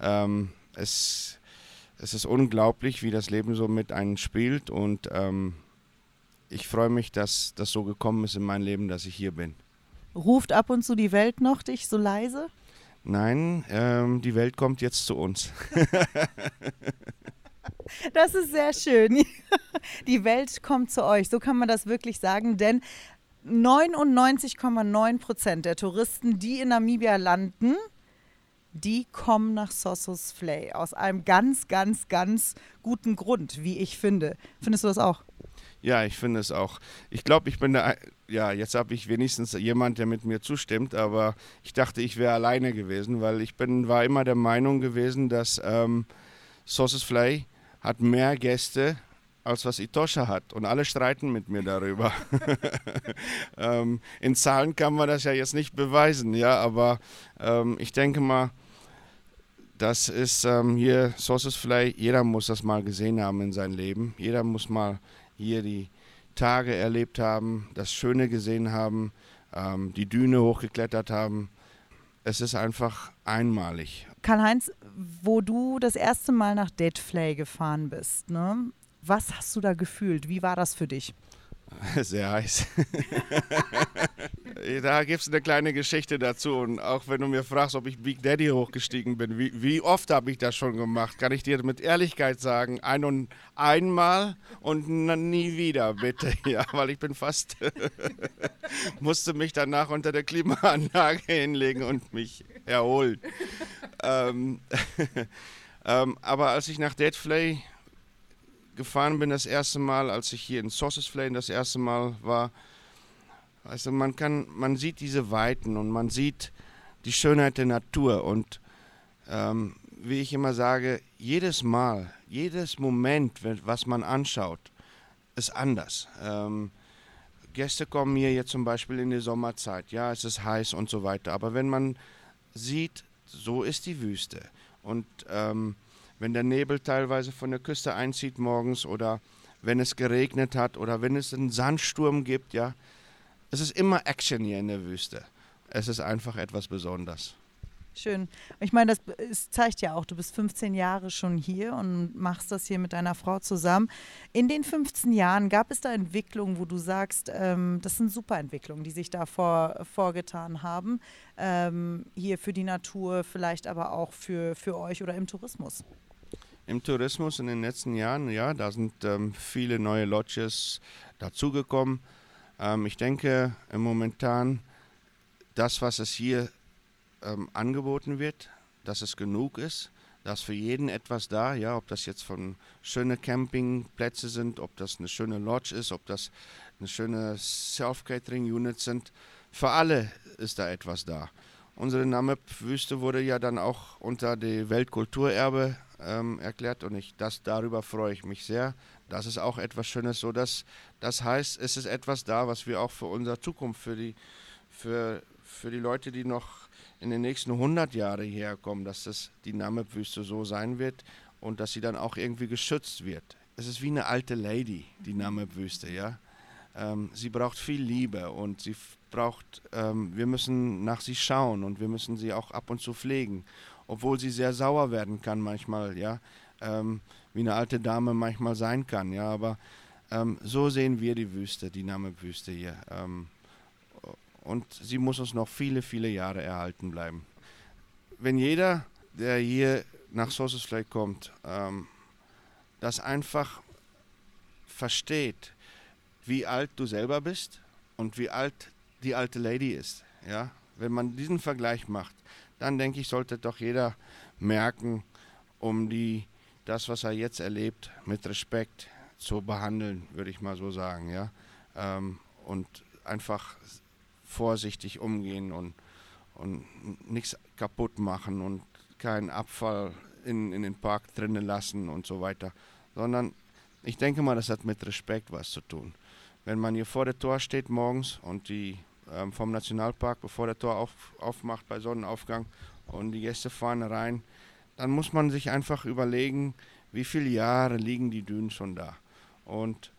Speaker 2: Ähm, es, es ist unglaublich, wie das Leben so mit einem spielt. Und ähm, ich freue mich, dass das so gekommen ist in mein Leben, dass ich hier bin.
Speaker 5: Ruft ab und zu die Welt noch dich so leise?
Speaker 2: Nein, ähm, die Welt kommt jetzt zu uns.
Speaker 5: das ist sehr schön. Die Welt kommt zu euch. So kann man das wirklich sagen, denn 99,9 Prozent der Touristen, die in Namibia landen, die kommen nach Sossus Flay aus einem ganz, ganz, ganz guten Grund, wie ich finde. Findest du das auch?
Speaker 2: Ja, ich finde es auch. Ich glaube, ich bin da, ja, jetzt habe ich wenigstens jemand, der mit mir zustimmt, aber ich dachte, ich wäre alleine gewesen, weil ich bin, war immer der Meinung gewesen, dass ähm, Sauces Fly hat mehr Gäste als was Itosha hat. Und alle streiten mit mir darüber. ähm, in Zahlen kann man das ja jetzt nicht beweisen, ja, aber ähm, ich denke mal, das ist ähm, hier Sauces Fly, jeder muss das mal gesehen haben in seinem Leben. Jeder muss mal hier die Tage erlebt haben, das Schöne gesehen haben, ähm, die Düne hochgeklettert haben. Es ist einfach einmalig.
Speaker 5: Karl-Heinz, wo du das erste Mal nach Deadflay gefahren bist, ne? was hast du da gefühlt? Wie war das für dich?
Speaker 2: Sehr heiß. da gibt es eine kleine Geschichte dazu. Und auch wenn du mir fragst, ob ich Big Daddy hochgestiegen bin, wie, wie oft habe ich das schon gemacht, kann ich dir mit Ehrlichkeit sagen, ein und einmal und nie wieder, bitte. Ja, weil ich bin fast, musste mich danach unter der Klimaanlage hinlegen und mich erholen. ähm, ähm, aber als ich nach Deadflay gefahren bin das erste Mal, als ich hier in Sauces Flame das erste Mal war. Also man kann, man sieht diese Weiten und man sieht die Schönheit der Natur und ähm, wie ich immer sage, jedes Mal, jedes Moment, was man anschaut, ist anders. Ähm, Gäste kommen hier jetzt zum Beispiel in die Sommerzeit, ja, es ist heiß und so weiter. Aber wenn man sieht, so ist die Wüste und ähm, wenn der Nebel teilweise von der Küste einzieht morgens oder wenn es geregnet hat oder wenn es einen Sandsturm gibt, ja. Es ist immer Action hier in der Wüste. Es ist einfach etwas Besonderes.
Speaker 5: Schön. Ich meine, das, das zeigt ja auch, du bist 15 Jahre schon hier und machst das hier mit deiner Frau zusammen. In den 15 Jahren gab es da Entwicklungen, wo du sagst, ähm, das sind super Entwicklungen, die sich da vor, vorgetan haben. Ähm, hier für die Natur, vielleicht aber auch für, für euch oder im Tourismus
Speaker 2: im Tourismus in den letzten Jahren. Ja, da sind ähm, viele neue Lodges dazugekommen. Ähm, ich denke momentan, das, was es hier ähm, angeboten wird, dass es genug ist, dass für jeden etwas da, ja, ob das jetzt von schöne Campingplätze sind, ob das eine schöne Lodge ist, ob das eine schöne Self-Catering-Unit sind, für alle ist da etwas da. Unsere Namib-Wüste wurde ja dann auch unter die Weltkulturerbe ähm, erklärt und ich, das, darüber freue ich mich sehr. Das ist auch etwas Schönes. So dass, das heißt, es ist etwas da, was wir auch für unsere Zukunft, für die, für, für die Leute, die noch in den nächsten 100 Jahren hierher kommen, dass das die Namib-Wüste so sein wird und dass sie dann auch irgendwie geschützt wird. Es ist wie eine alte Lady, die Namib-Wüste, ja. Ähm, sie braucht viel Liebe und sie braucht, ähm, wir müssen nach sie schauen und wir müssen sie auch ab und zu pflegen obwohl sie sehr sauer werden kann manchmal, ja, ähm, wie eine alte Dame manchmal sein kann, ja, aber ähm, so sehen wir die Wüste, die Namib-Wüste hier. Ähm, und sie muss uns noch viele, viele Jahre erhalten bleiben. Wenn jeder, der hier nach Sources Flake kommt, ähm, das einfach versteht, wie alt du selber bist und wie alt die alte Lady ist, ja, wenn man diesen Vergleich macht, dann denke ich, sollte doch jeder merken, um die, das, was er jetzt erlebt, mit Respekt zu behandeln, würde ich mal so sagen, ja. Ähm, und einfach vorsichtig umgehen und, und nichts kaputt machen und keinen Abfall in, in den Park drinnen lassen und so weiter. Sondern ich denke mal, das hat mit Respekt was zu tun. Wenn man hier vor der Tor steht morgens und die ähm, vom Nationalpark, bevor der Tor auf, aufmacht bei Sonnenaufgang und die Gäste fahren rein, dann muss man sich einfach überlegen, wie viele Jahre liegen die Dünen schon da? Und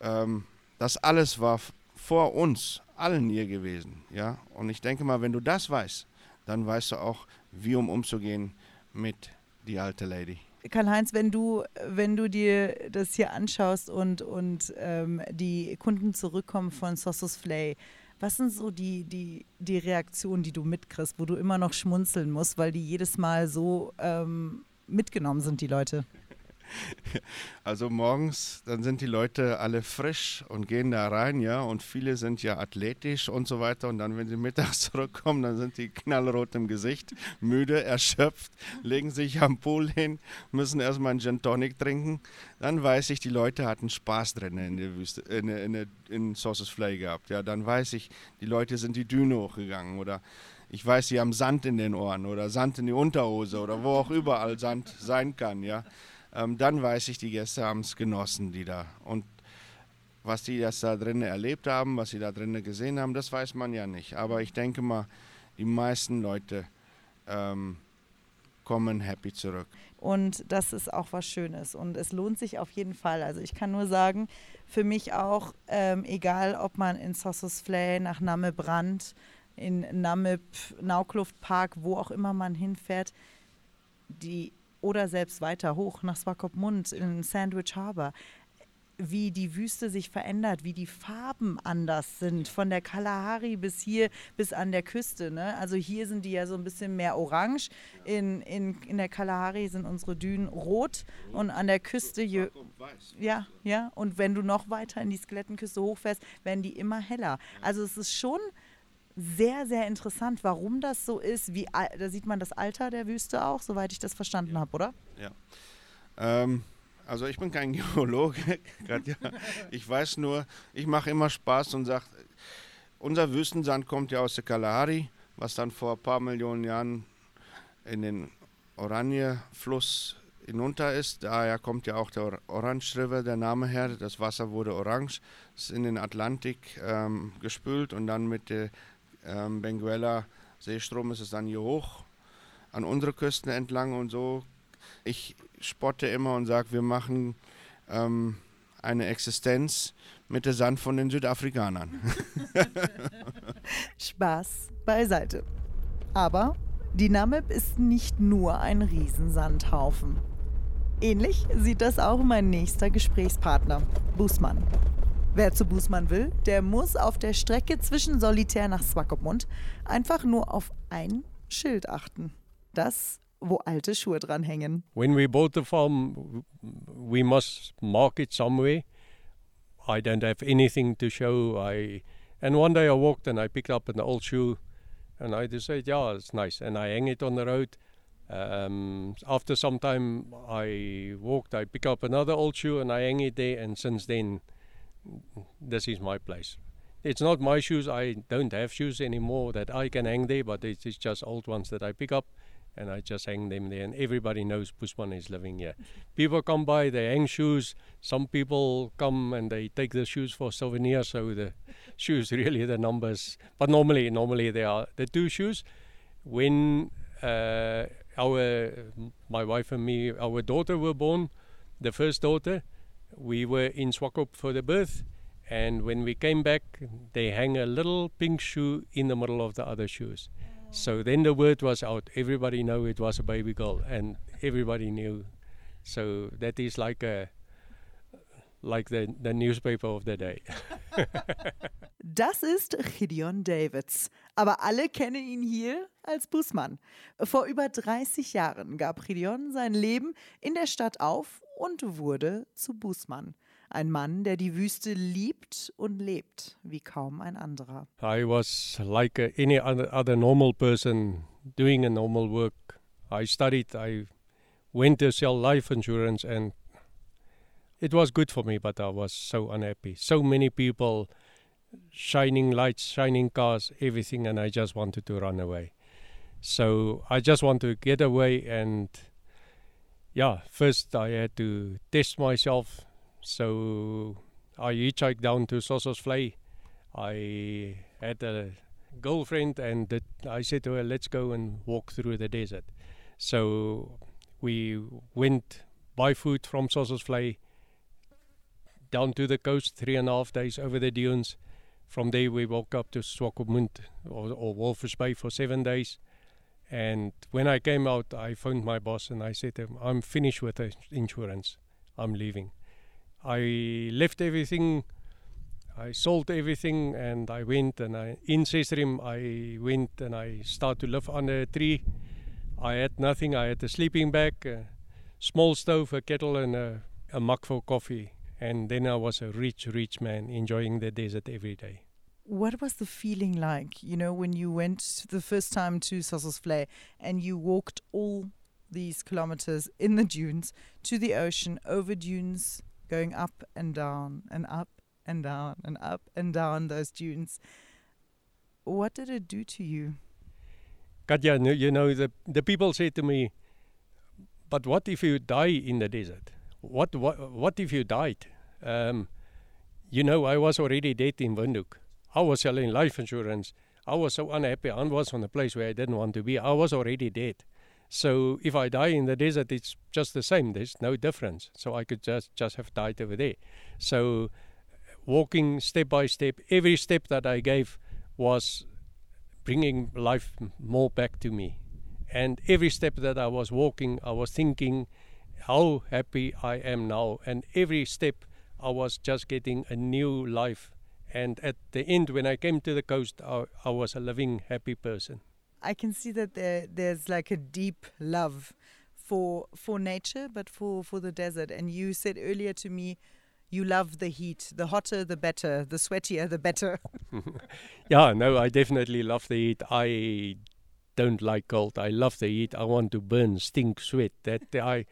Speaker 2: ähm, das alles war vor uns allen hier gewesen. Ja? Und ich denke mal, wenn du das weißt, dann weißt du auch, wie um umzugehen mit die alte Lady.
Speaker 5: Karl-Heinz, wenn du, wenn du dir das hier anschaust und, und ähm, die Kunden zurückkommen von Sauces Flay, was sind so die, die, die Reaktionen, die du mitkriegst, wo du immer noch schmunzeln musst, weil die jedes Mal so ähm, mitgenommen sind, die Leute?
Speaker 2: Also morgens, dann sind die Leute alle frisch und gehen da rein, ja, und viele sind ja athletisch und so weiter. Und dann, wenn sie mittags zurückkommen, dann sind die knallrot im Gesicht, müde, erschöpft, legen sich am Pool hin, müssen erstmal einen Gin Tonic trinken. Dann weiß ich, die Leute hatten Spaß drin in der Wüste, in, in, in Sauces Flay gehabt. Ja, dann weiß ich, die Leute sind die Düne hochgegangen oder ich weiß, sie haben Sand in den Ohren oder Sand in die Unterhose oder wo auch überall Sand sein kann, ja ähm, dann weiß ich, die Gäste haben es genossen, die da. Und was die das da drinnen erlebt haben, was sie da drinnen gesehen haben, das weiß man ja nicht. Aber ich denke mal, die meisten Leute ähm, kommen happy zurück.
Speaker 5: Und das ist auch was Schönes. Und es lohnt sich auf jeden Fall. Also ich kann nur sagen, für mich auch, ähm, egal ob man in Sossus Flay nach Namme Brand, in Namib, Naukluftpark, wo auch immer man hinfährt, die oder selbst weiter hoch nach Swakopmund in Sandwich Harbor wie die Wüste sich verändert, wie die Farben anders sind, von der Kalahari bis hier, bis an der Küste. Ne? Also hier sind die ja so ein bisschen mehr orange, in, in, in der Kalahari sind unsere Dünen rot und an der Küste, je, ja, ja, und wenn du noch weiter in die Skelettenküste hochfährst, werden die immer heller. Also es ist schon sehr, sehr interessant, warum das so ist. Wie, da sieht man das Alter der Wüste auch, soweit ich das verstanden
Speaker 2: ja.
Speaker 5: habe, oder?
Speaker 2: Ja. Ähm, also ich bin kein Geologe, ich weiß nur, ich mache immer Spaß und sage, unser Wüstensand kommt ja aus der Kalahari, was dann vor ein paar Millionen Jahren in den Oranje-Fluss hinunter ist. Daher kommt ja auch der Orange River, der Name her. Das Wasser wurde orange, ist in den Atlantik ähm, gespült und dann mit der ähm, Benguela Seestrom ist es dann hier hoch an unsere Küsten entlang und so. Ich spotte immer und sage, wir machen ähm, eine Existenz mit der Sand von den Südafrikanern.
Speaker 5: Spaß beiseite. Aber die Namib ist nicht nur ein Riesensandhaufen. Ähnlich sieht das auch mein nächster Gesprächspartner, Busmann. Wer zu Bußmann will, der muss auf der Strecke zwischen Solitär nach Swakopmund einfach nur auf ein Schild achten. Das, wo alte Schuhe dran hängen.
Speaker 9: When we bought the farm, we must mark it somewhere. I don't have anything to show. I and one day I walked and I picked up an old shoe and I decided, yeah, it's nice, and I hang it on the road. Um, after some time, I walked. I picked up another old shoe and I hang it there, and since then this is my place. It's not my shoes. I don't have shoes anymore that I can hang there, but it's just old ones that I pick up and I just hang them there. And everybody knows Busman is living here. People come by, they hang shoes. Some people come and they take the shoes for souvenirs. So the shoes really the numbers. But normally, normally they are the two shoes. When uh, our my wife and me, our daughter were born, the first daughter, we were in Swakop for the birth, and when we came back, they hang a little pink shoe in the middle of the other shoes. So then the word was out. Everybody knew it was a baby girl, and everybody knew. So that is like a like the, the newspaper of the day.
Speaker 5: das ist Gideon Davids. Aber alle kennen ihn hier als Busmann. Vor über 30 Jahren gab Gideon sein Leben in der Stadt auf und wurde zu Busmann. Ein Mann, der die Wüste liebt und lebt, wie kaum ein anderer.
Speaker 9: I was like any other normal person doing a normal work. I studied, I went to sell life insurance and it was good for me, but I was so unhappy. So many people, shining lights, shining cars, everything, and I just wanted to run away. So I just want to get away and yeah, first I had to test myself. So I hitchhiked down to Sosos Flay. I had a girlfriend and I said to her, let's go and walk through the desert. So we went by foot from Sossusvlei, down to the coast, three and a half days over the dunes. From there, we walked up to Swakopmund or, or Wolfers Bay for seven days. And when I came out, I phoned my boss and I said him, I'm finished with insurance. I'm leaving. I left everything. I sold everything and I went and I in Sesrim I went and I started to live under a tree. I had nothing. I had a sleeping bag, a small stove, a kettle, and a, a mug for coffee. And then I was a rich, rich man enjoying the desert every day.
Speaker 5: What was the feeling like, you know, when you went the first time to Sossusvlei and you walked all these kilometers in the dunes to the ocean, over dunes, going up and down and up and down and up and down those dunes? What did it do to you?
Speaker 9: Katja, you know, the, the people say to me, but what if you die in the desert? What, what, what if you died? Um, you know, I was already dead in Windhoek. I was selling life insurance. I was so unhappy. I was on a place where I didn't want to be. I was already dead. So if I die in the desert, it's just the same. There's no difference. So I could just just have died over there. So walking step by step, every step that I gave was bringing life more back to me. And every step that I was walking, I was thinking how happy I am now. And every step, I was just getting a new life. And at the end, when I came to the coast, I, I was a living, happy person.
Speaker 5: I can see that there there's like a deep love for for nature, but for for the desert. And you said earlier to me, you love the heat. The hotter, the better. The sweatier, the better.
Speaker 9: yeah, no, I definitely love the heat. I don't like cold. I love the heat. I want to burn, stink, sweat. That I,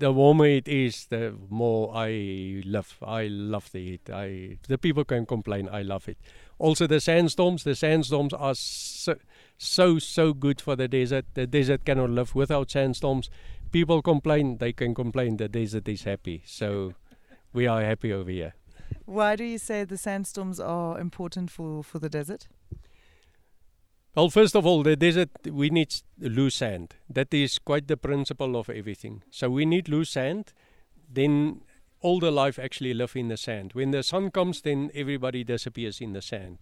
Speaker 9: the warmer it is, the more I love. I love the heat. I the people can complain. I love it. Also, the sandstorms. The sandstorms are so so so good for the desert. The desert cannot live without sandstorms. People complain. They can complain. The desert is happy. So we are happy over here.
Speaker 5: Why do you say the sandstorms are important for for the desert?
Speaker 9: Well, first of all, the desert, we need loose sand. That is quite the principle of everything. So we need loose sand. Then all the life actually live in the sand. When the sun comes, then everybody disappears in the sand.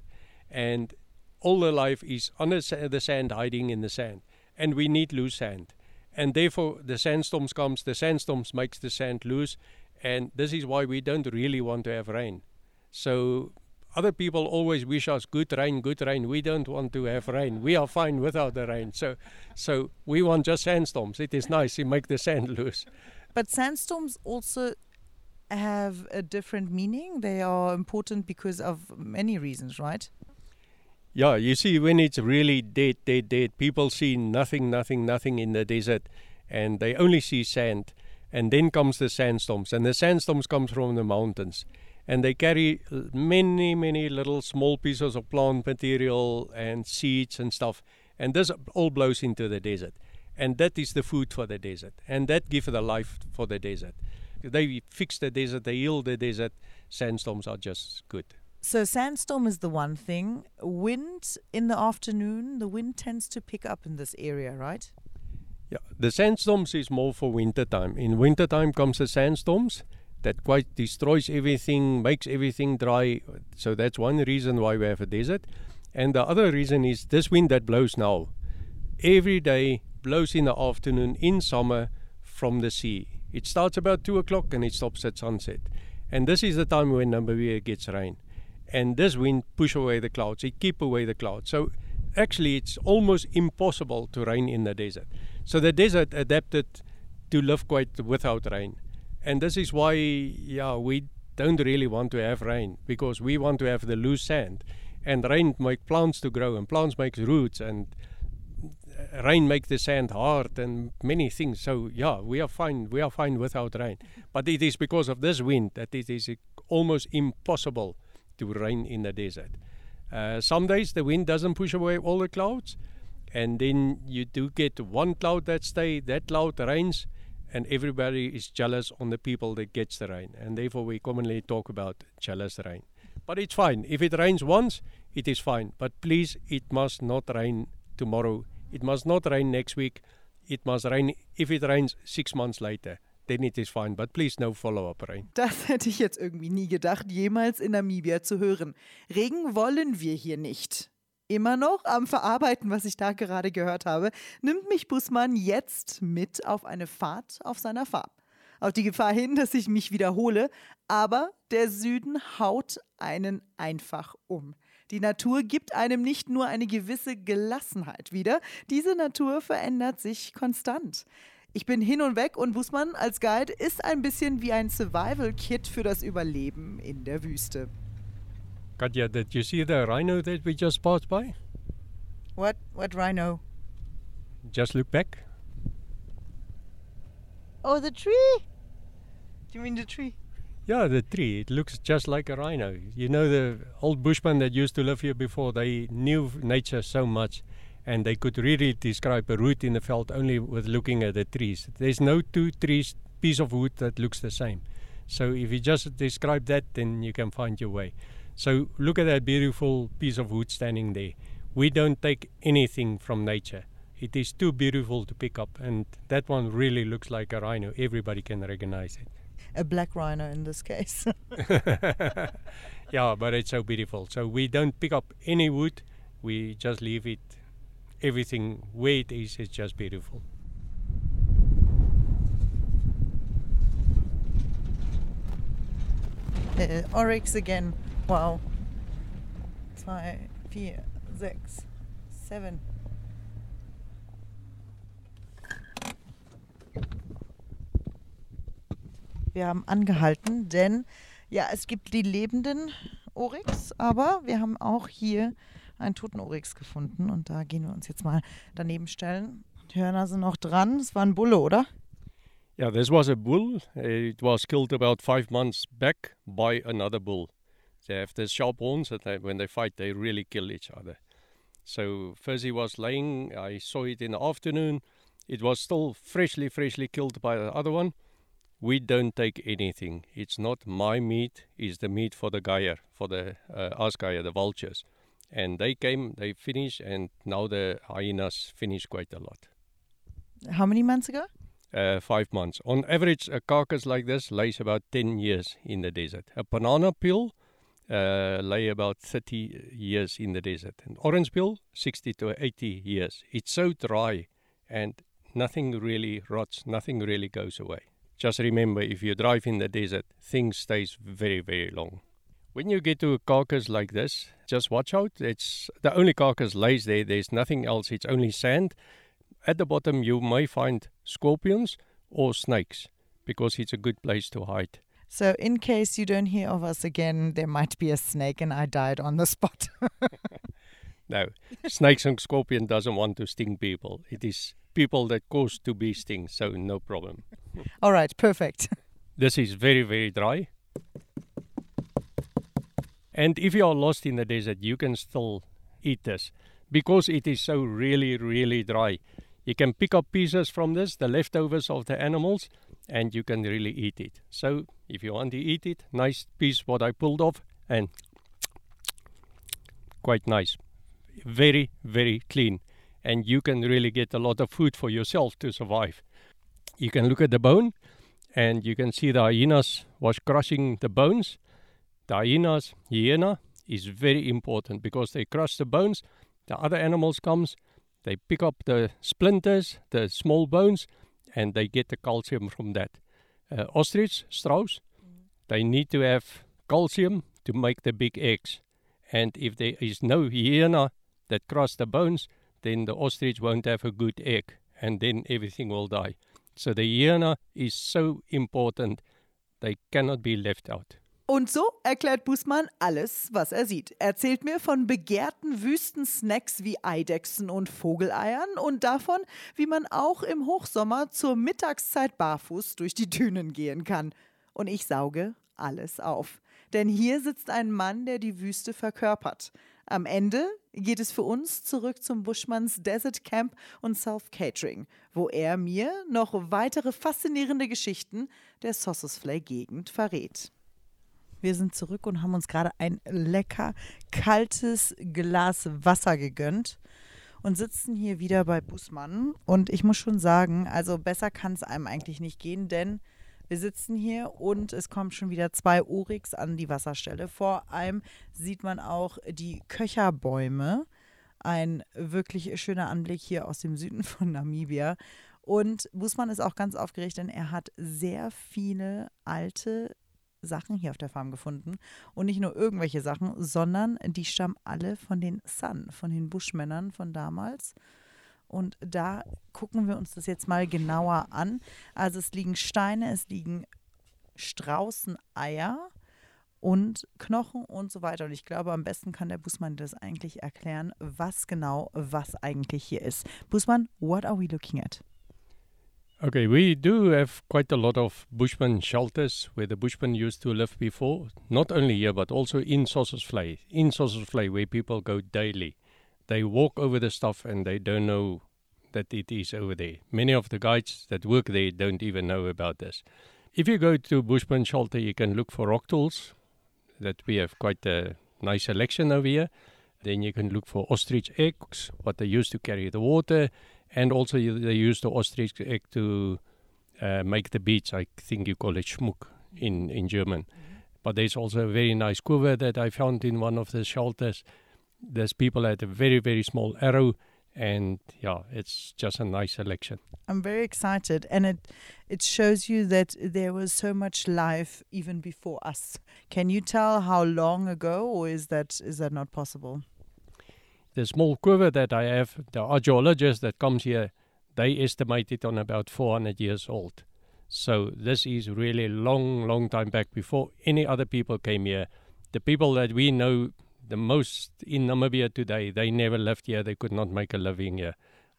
Speaker 9: And all the life is under the sand, hiding in the sand. And we need loose sand. And therefore, the sandstorms comes, the sandstorms makes the sand loose. And this is why we don't really want to have rain. So other people always wish us good rain, good rain. We don't want to have rain. We are fine without the rain. So, so we want just sandstorms. It is nice. You make the sand loose.
Speaker 5: But sandstorms also have a different meaning. They are important because of many reasons, right?
Speaker 9: Yeah, you see, when it's really dead, dead, dead, people see nothing, nothing, nothing in the desert, and they only see sand. And then comes the sandstorms, and the sandstorms comes from the mountains, and they carry uh, many, many little small pieces of plant material and seeds and stuff, and this all blows into the desert, and that is the food for the desert, and that gives the life for the desert. They fix the desert, they heal the desert. Sandstorms are just good.
Speaker 5: So sandstorm is the one thing. Wind in the afternoon, the wind tends to pick up in this area, right?
Speaker 9: Yeah, the sandstorms is more for winter time. In winter time comes the sandstorms that quite destroys everything, makes everything dry. So that's one reason why we have a desert. And the other reason is this wind that blows now. Every day blows in the afternoon in summer from the sea. It starts about two o'clock and it stops at sunset. And this is the time when Namibia gets rain. And this wind push away the clouds. It keep away the clouds. So actually it's almost impossible to rain in the desert. So the desert adapted to live quite without rain. And this is why yeah, we don't really want to have rain because we want to have the loose sand. And rain make plants to grow and plants make roots and uh, rain make the sand hard and many things. So yeah, we are fine. We are fine without rain. But it is because of this wind that it is almost impossible to rain in the desert. Uh, some days the wind doesn't push away all the clouds, and then you do get one cloud that stay. That cloud rains, and everybody is jealous on the people that gets the rain, and therefore we commonly talk about jealous rain. But it's fine. If it rains once, it is fine. But please, it must not rain tomorrow. It must not rain next week. It must rain if it rains six months later. then it is fine. But please no follow-up rain.
Speaker 5: Das hätte ich jetzt irgendwie nie gedacht, jemals in Namibia zu hören. Regen wollen wir hier nicht. Immer noch am Verarbeiten, was ich da gerade gehört habe, nimmt mich Busmann jetzt mit auf eine Fahrt auf seiner Farm. Auf die Gefahr hin, dass ich mich wiederhole, aber der Süden haut einen einfach um. Die Natur gibt einem nicht nur eine gewisse Gelassenheit wieder, diese Natur verändert sich konstant. Ich bin hin und weg und Busmann als Guide ist ein bisschen wie ein Survival-Kit für das Überleben in der Wüste.
Speaker 9: Katja, did you see the rhino that we just passed by?
Speaker 5: What, what rhino?
Speaker 9: Just look back.
Speaker 5: Oh, the tree? Do you mean the tree?
Speaker 9: Yeah, the tree. It looks just like a rhino. You know, the old bushmen that used to live here before, they knew nature so much and they could really describe a root in the veld only with looking at the trees. There's no two trees, piece of wood that looks the same. So if you just describe that, then you can find your way. So look at that beautiful piece of wood standing there. We don't take anything from nature. It is too beautiful to pick up, and that one really looks like a rhino. Everybody can recognize it.
Speaker 5: A black rhino in this case.
Speaker 9: yeah, but it's so beautiful. So we don't pick up any wood. We just leave it. Everything where it is is just beautiful.
Speaker 5: Uh, Oryx again. Wow. Zwei, vier, sechs, seven. Wir haben angehalten, denn ja, es gibt die lebenden Oryx, aber wir haben auch hier einen toten Oryx gefunden und da gehen wir uns jetzt mal daneben stellen. Die Hörner sind noch dran. Es war ein Bulle, oder?
Speaker 9: Yeah, this was a bull. It was killed about five months back by another bull. They have these sharp horns that they, when they fight, they really kill each other. So he was laying. I saw it in the afternoon. It was still freshly, freshly killed by the other one. We don't take anything. It's not my meat. It's the meat for the Geier, for the uh, the vultures. And they came, they finished, and now the hyenas finish quite a lot.
Speaker 5: How many months ago?
Speaker 9: Uh, five months. On average, a carcass like this lays about 10 years in the desert. A banana peel uh, lay about 30 years in the desert. And orange peel, 60 to 80 years. It's so dry and nothing really rots, nothing really goes away. Just remember, if you drive in the desert, things stays very, very long. When you get to a carcass like this, just watch out. It's the only carcass lays there. There's nothing else. It's only sand. At the bottom, you may find scorpions or snakes because it's a good place to hide.
Speaker 5: So, in case you don't hear of us again, there might be a snake, and I died on the spot.
Speaker 9: no, snakes and scorpion doesn't want to sting people. It is people that cause to be sting, so no problem.
Speaker 5: All right, perfect.
Speaker 9: This is very, very dry. And if you are lost in the desert, you can still eat this because it is so really, really dry. You can pick up pieces from this, the leftovers of the animals, and you can really eat it. So if you want to eat it, nice piece what I pulled off and quite nice. Very, very clean. And you can really get a lot of food for yourself to survive. You can look at the bone and you can see the hyenas was crushing the bones. The hyenas, hyena is very important because they crush the bones. The other animals comes, they pick up the splinters, the small bones, and they get the calcium from that. Uh, ostrich, strauss, they need to have calcium to make the big eggs. And if there is no hyena that crush the bones, then the ostrich won't have a good egg, and then everything will die. So the hyena is so important, they cannot be left out.
Speaker 5: Und so erklärt Busmann alles, was er sieht. Er erzählt mir von begehrten Wüstensnacks wie Eidechsen und Vogeleiern und davon, wie man auch im Hochsommer zur Mittagszeit barfuß durch die Dünen gehen kann. Und ich sauge alles auf. Denn hier sitzt ein Mann, der die Wüste verkörpert. Am Ende geht es für uns zurück zum Buschmanns Desert Camp und Self-Catering, wo er mir noch weitere faszinierende Geschichten der Sossusvley-Gegend verrät. Wir sind zurück und haben uns gerade ein lecker kaltes Glas Wasser gegönnt und sitzen hier wieder bei Busmann. Und ich muss schon sagen, also besser kann es einem eigentlich nicht gehen, denn Wir sitzen hier und es kommen schon wieder zwei Oryx an die Wasserstelle. Vor allem sieht man auch die Köcherbäume. Ein wirklich schöner Anblick hier aus dem Süden von Namibia. Und Busmann ist auch ganz aufgeregt, denn er hat sehr viele alte Sachen hier auf der Farm gefunden. Und nicht nur irgendwelche Sachen, sondern die stammen alle von den Sun, von den Buschmännern von damals. Und da gucken wir uns das jetzt mal genauer an. Also es liegen Steine, es liegen Straußeneier und Knochen und so weiter. Und ich glaube, am besten kann der Busmann das eigentlich erklären, was genau, was eigentlich hier ist. Busmann, what are we looking at?
Speaker 9: Okay, we do have quite a lot of bushman shelters where the bushmen used to live before, not only here but also in Sossusvlei. In Sossusvlei, where people go daily, they walk over the stuff and they don't know that it is over there. Many of the guides that work there don't even know about this. If you go to bushman shelter, you can look for rock tools. That we have quite a nice selection over here. Then you can look for ostrich eggs, what they use to carry the water and also they use the ostrich egg to uh, make the beads. I think you call it schmuck in in German. Mm-hmm. But there's also a very nice quiver that I found in one of the shelters. There's people had a very very small arrow, and yeah, it's just a nice selection.
Speaker 5: I'm very excited, and it it shows you that there was so much life even before us. Can you tell how long ago, or is that is that not possible?
Speaker 9: The small quiver that I have, the archaeologist that comes here, they estimate it on about 400 years old. So this is really long, long time back before any other people came here. The people that we know the most in Namibia today, they never left here. They could not make a living here.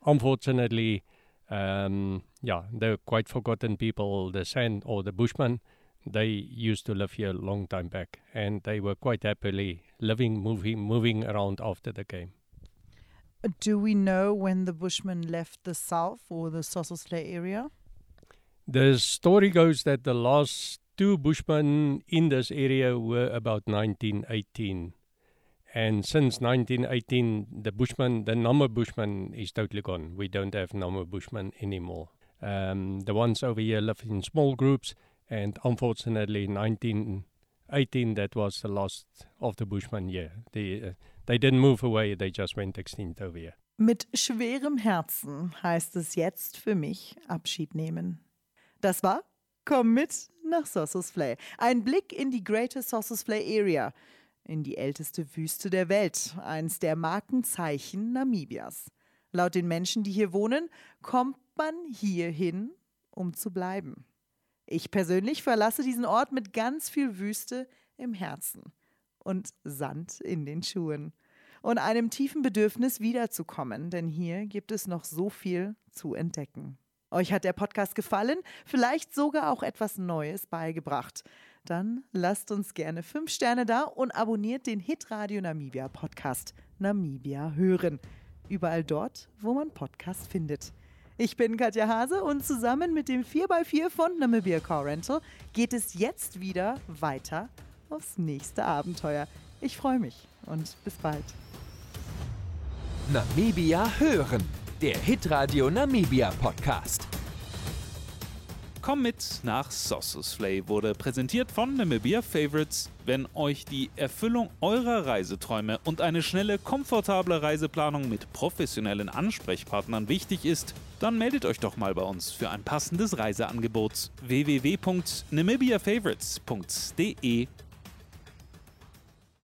Speaker 9: Unfortunately, um, yeah, they're quite forgotten people. The San or the Bushmen, they used to live here a long time back, and they were quite happily living, moving, moving around after the game.
Speaker 5: Do we know when the Bushmen left the south or the Sossusvlei area?
Speaker 9: The story goes that the last two Bushmen in this area were about 1918. And since 1918, the Bushman, the number Bushman is totally gone. We don't have number Bushmen anymore. Um, the ones over here live in small groups, and unfortunately, 1918, that was the last of the Bushmen here. The, uh, They didn't move away, they just went extinct over here.
Speaker 5: Mit schwerem Herzen heißt es jetzt für mich Abschied nehmen. Das war Komm mit nach Sossusvlei. Ein Blick in die Greater Sossusvlei Area, in die älteste Wüste der Welt, eins der Markenzeichen Namibias. Laut den Menschen, die hier wohnen, kommt man hierhin, um zu bleiben. Ich persönlich verlasse diesen Ort mit ganz viel Wüste im Herzen und Sand in den Schuhen und einem tiefen Bedürfnis wiederzukommen, denn hier gibt es noch so viel zu entdecken. Euch hat der Podcast gefallen, vielleicht sogar auch etwas Neues beigebracht. Dann lasst uns gerne fünf Sterne da und abonniert den Hitradio Namibia Podcast Namibia hören. Überall dort, wo man Podcast findet. Ich bin Katja Hase und zusammen mit dem 4x4 von Namibia Car Rental geht es jetzt wieder weiter aufs nächste Abenteuer. Ich freue mich und bis bald.
Speaker 4: Namibia hören, der Hitradio Namibia Podcast.
Speaker 1: Komm mit nach Sossusvlei wurde präsentiert von Namibia Favorites. Wenn euch die Erfüllung eurer Reiseträume und eine schnelle, komfortable Reiseplanung mit professionellen Ansprechpartnern wichtig ist, dann meldet euch doch mal bei uns für ein passendes Reiseangebot. www.namibiafavorites.de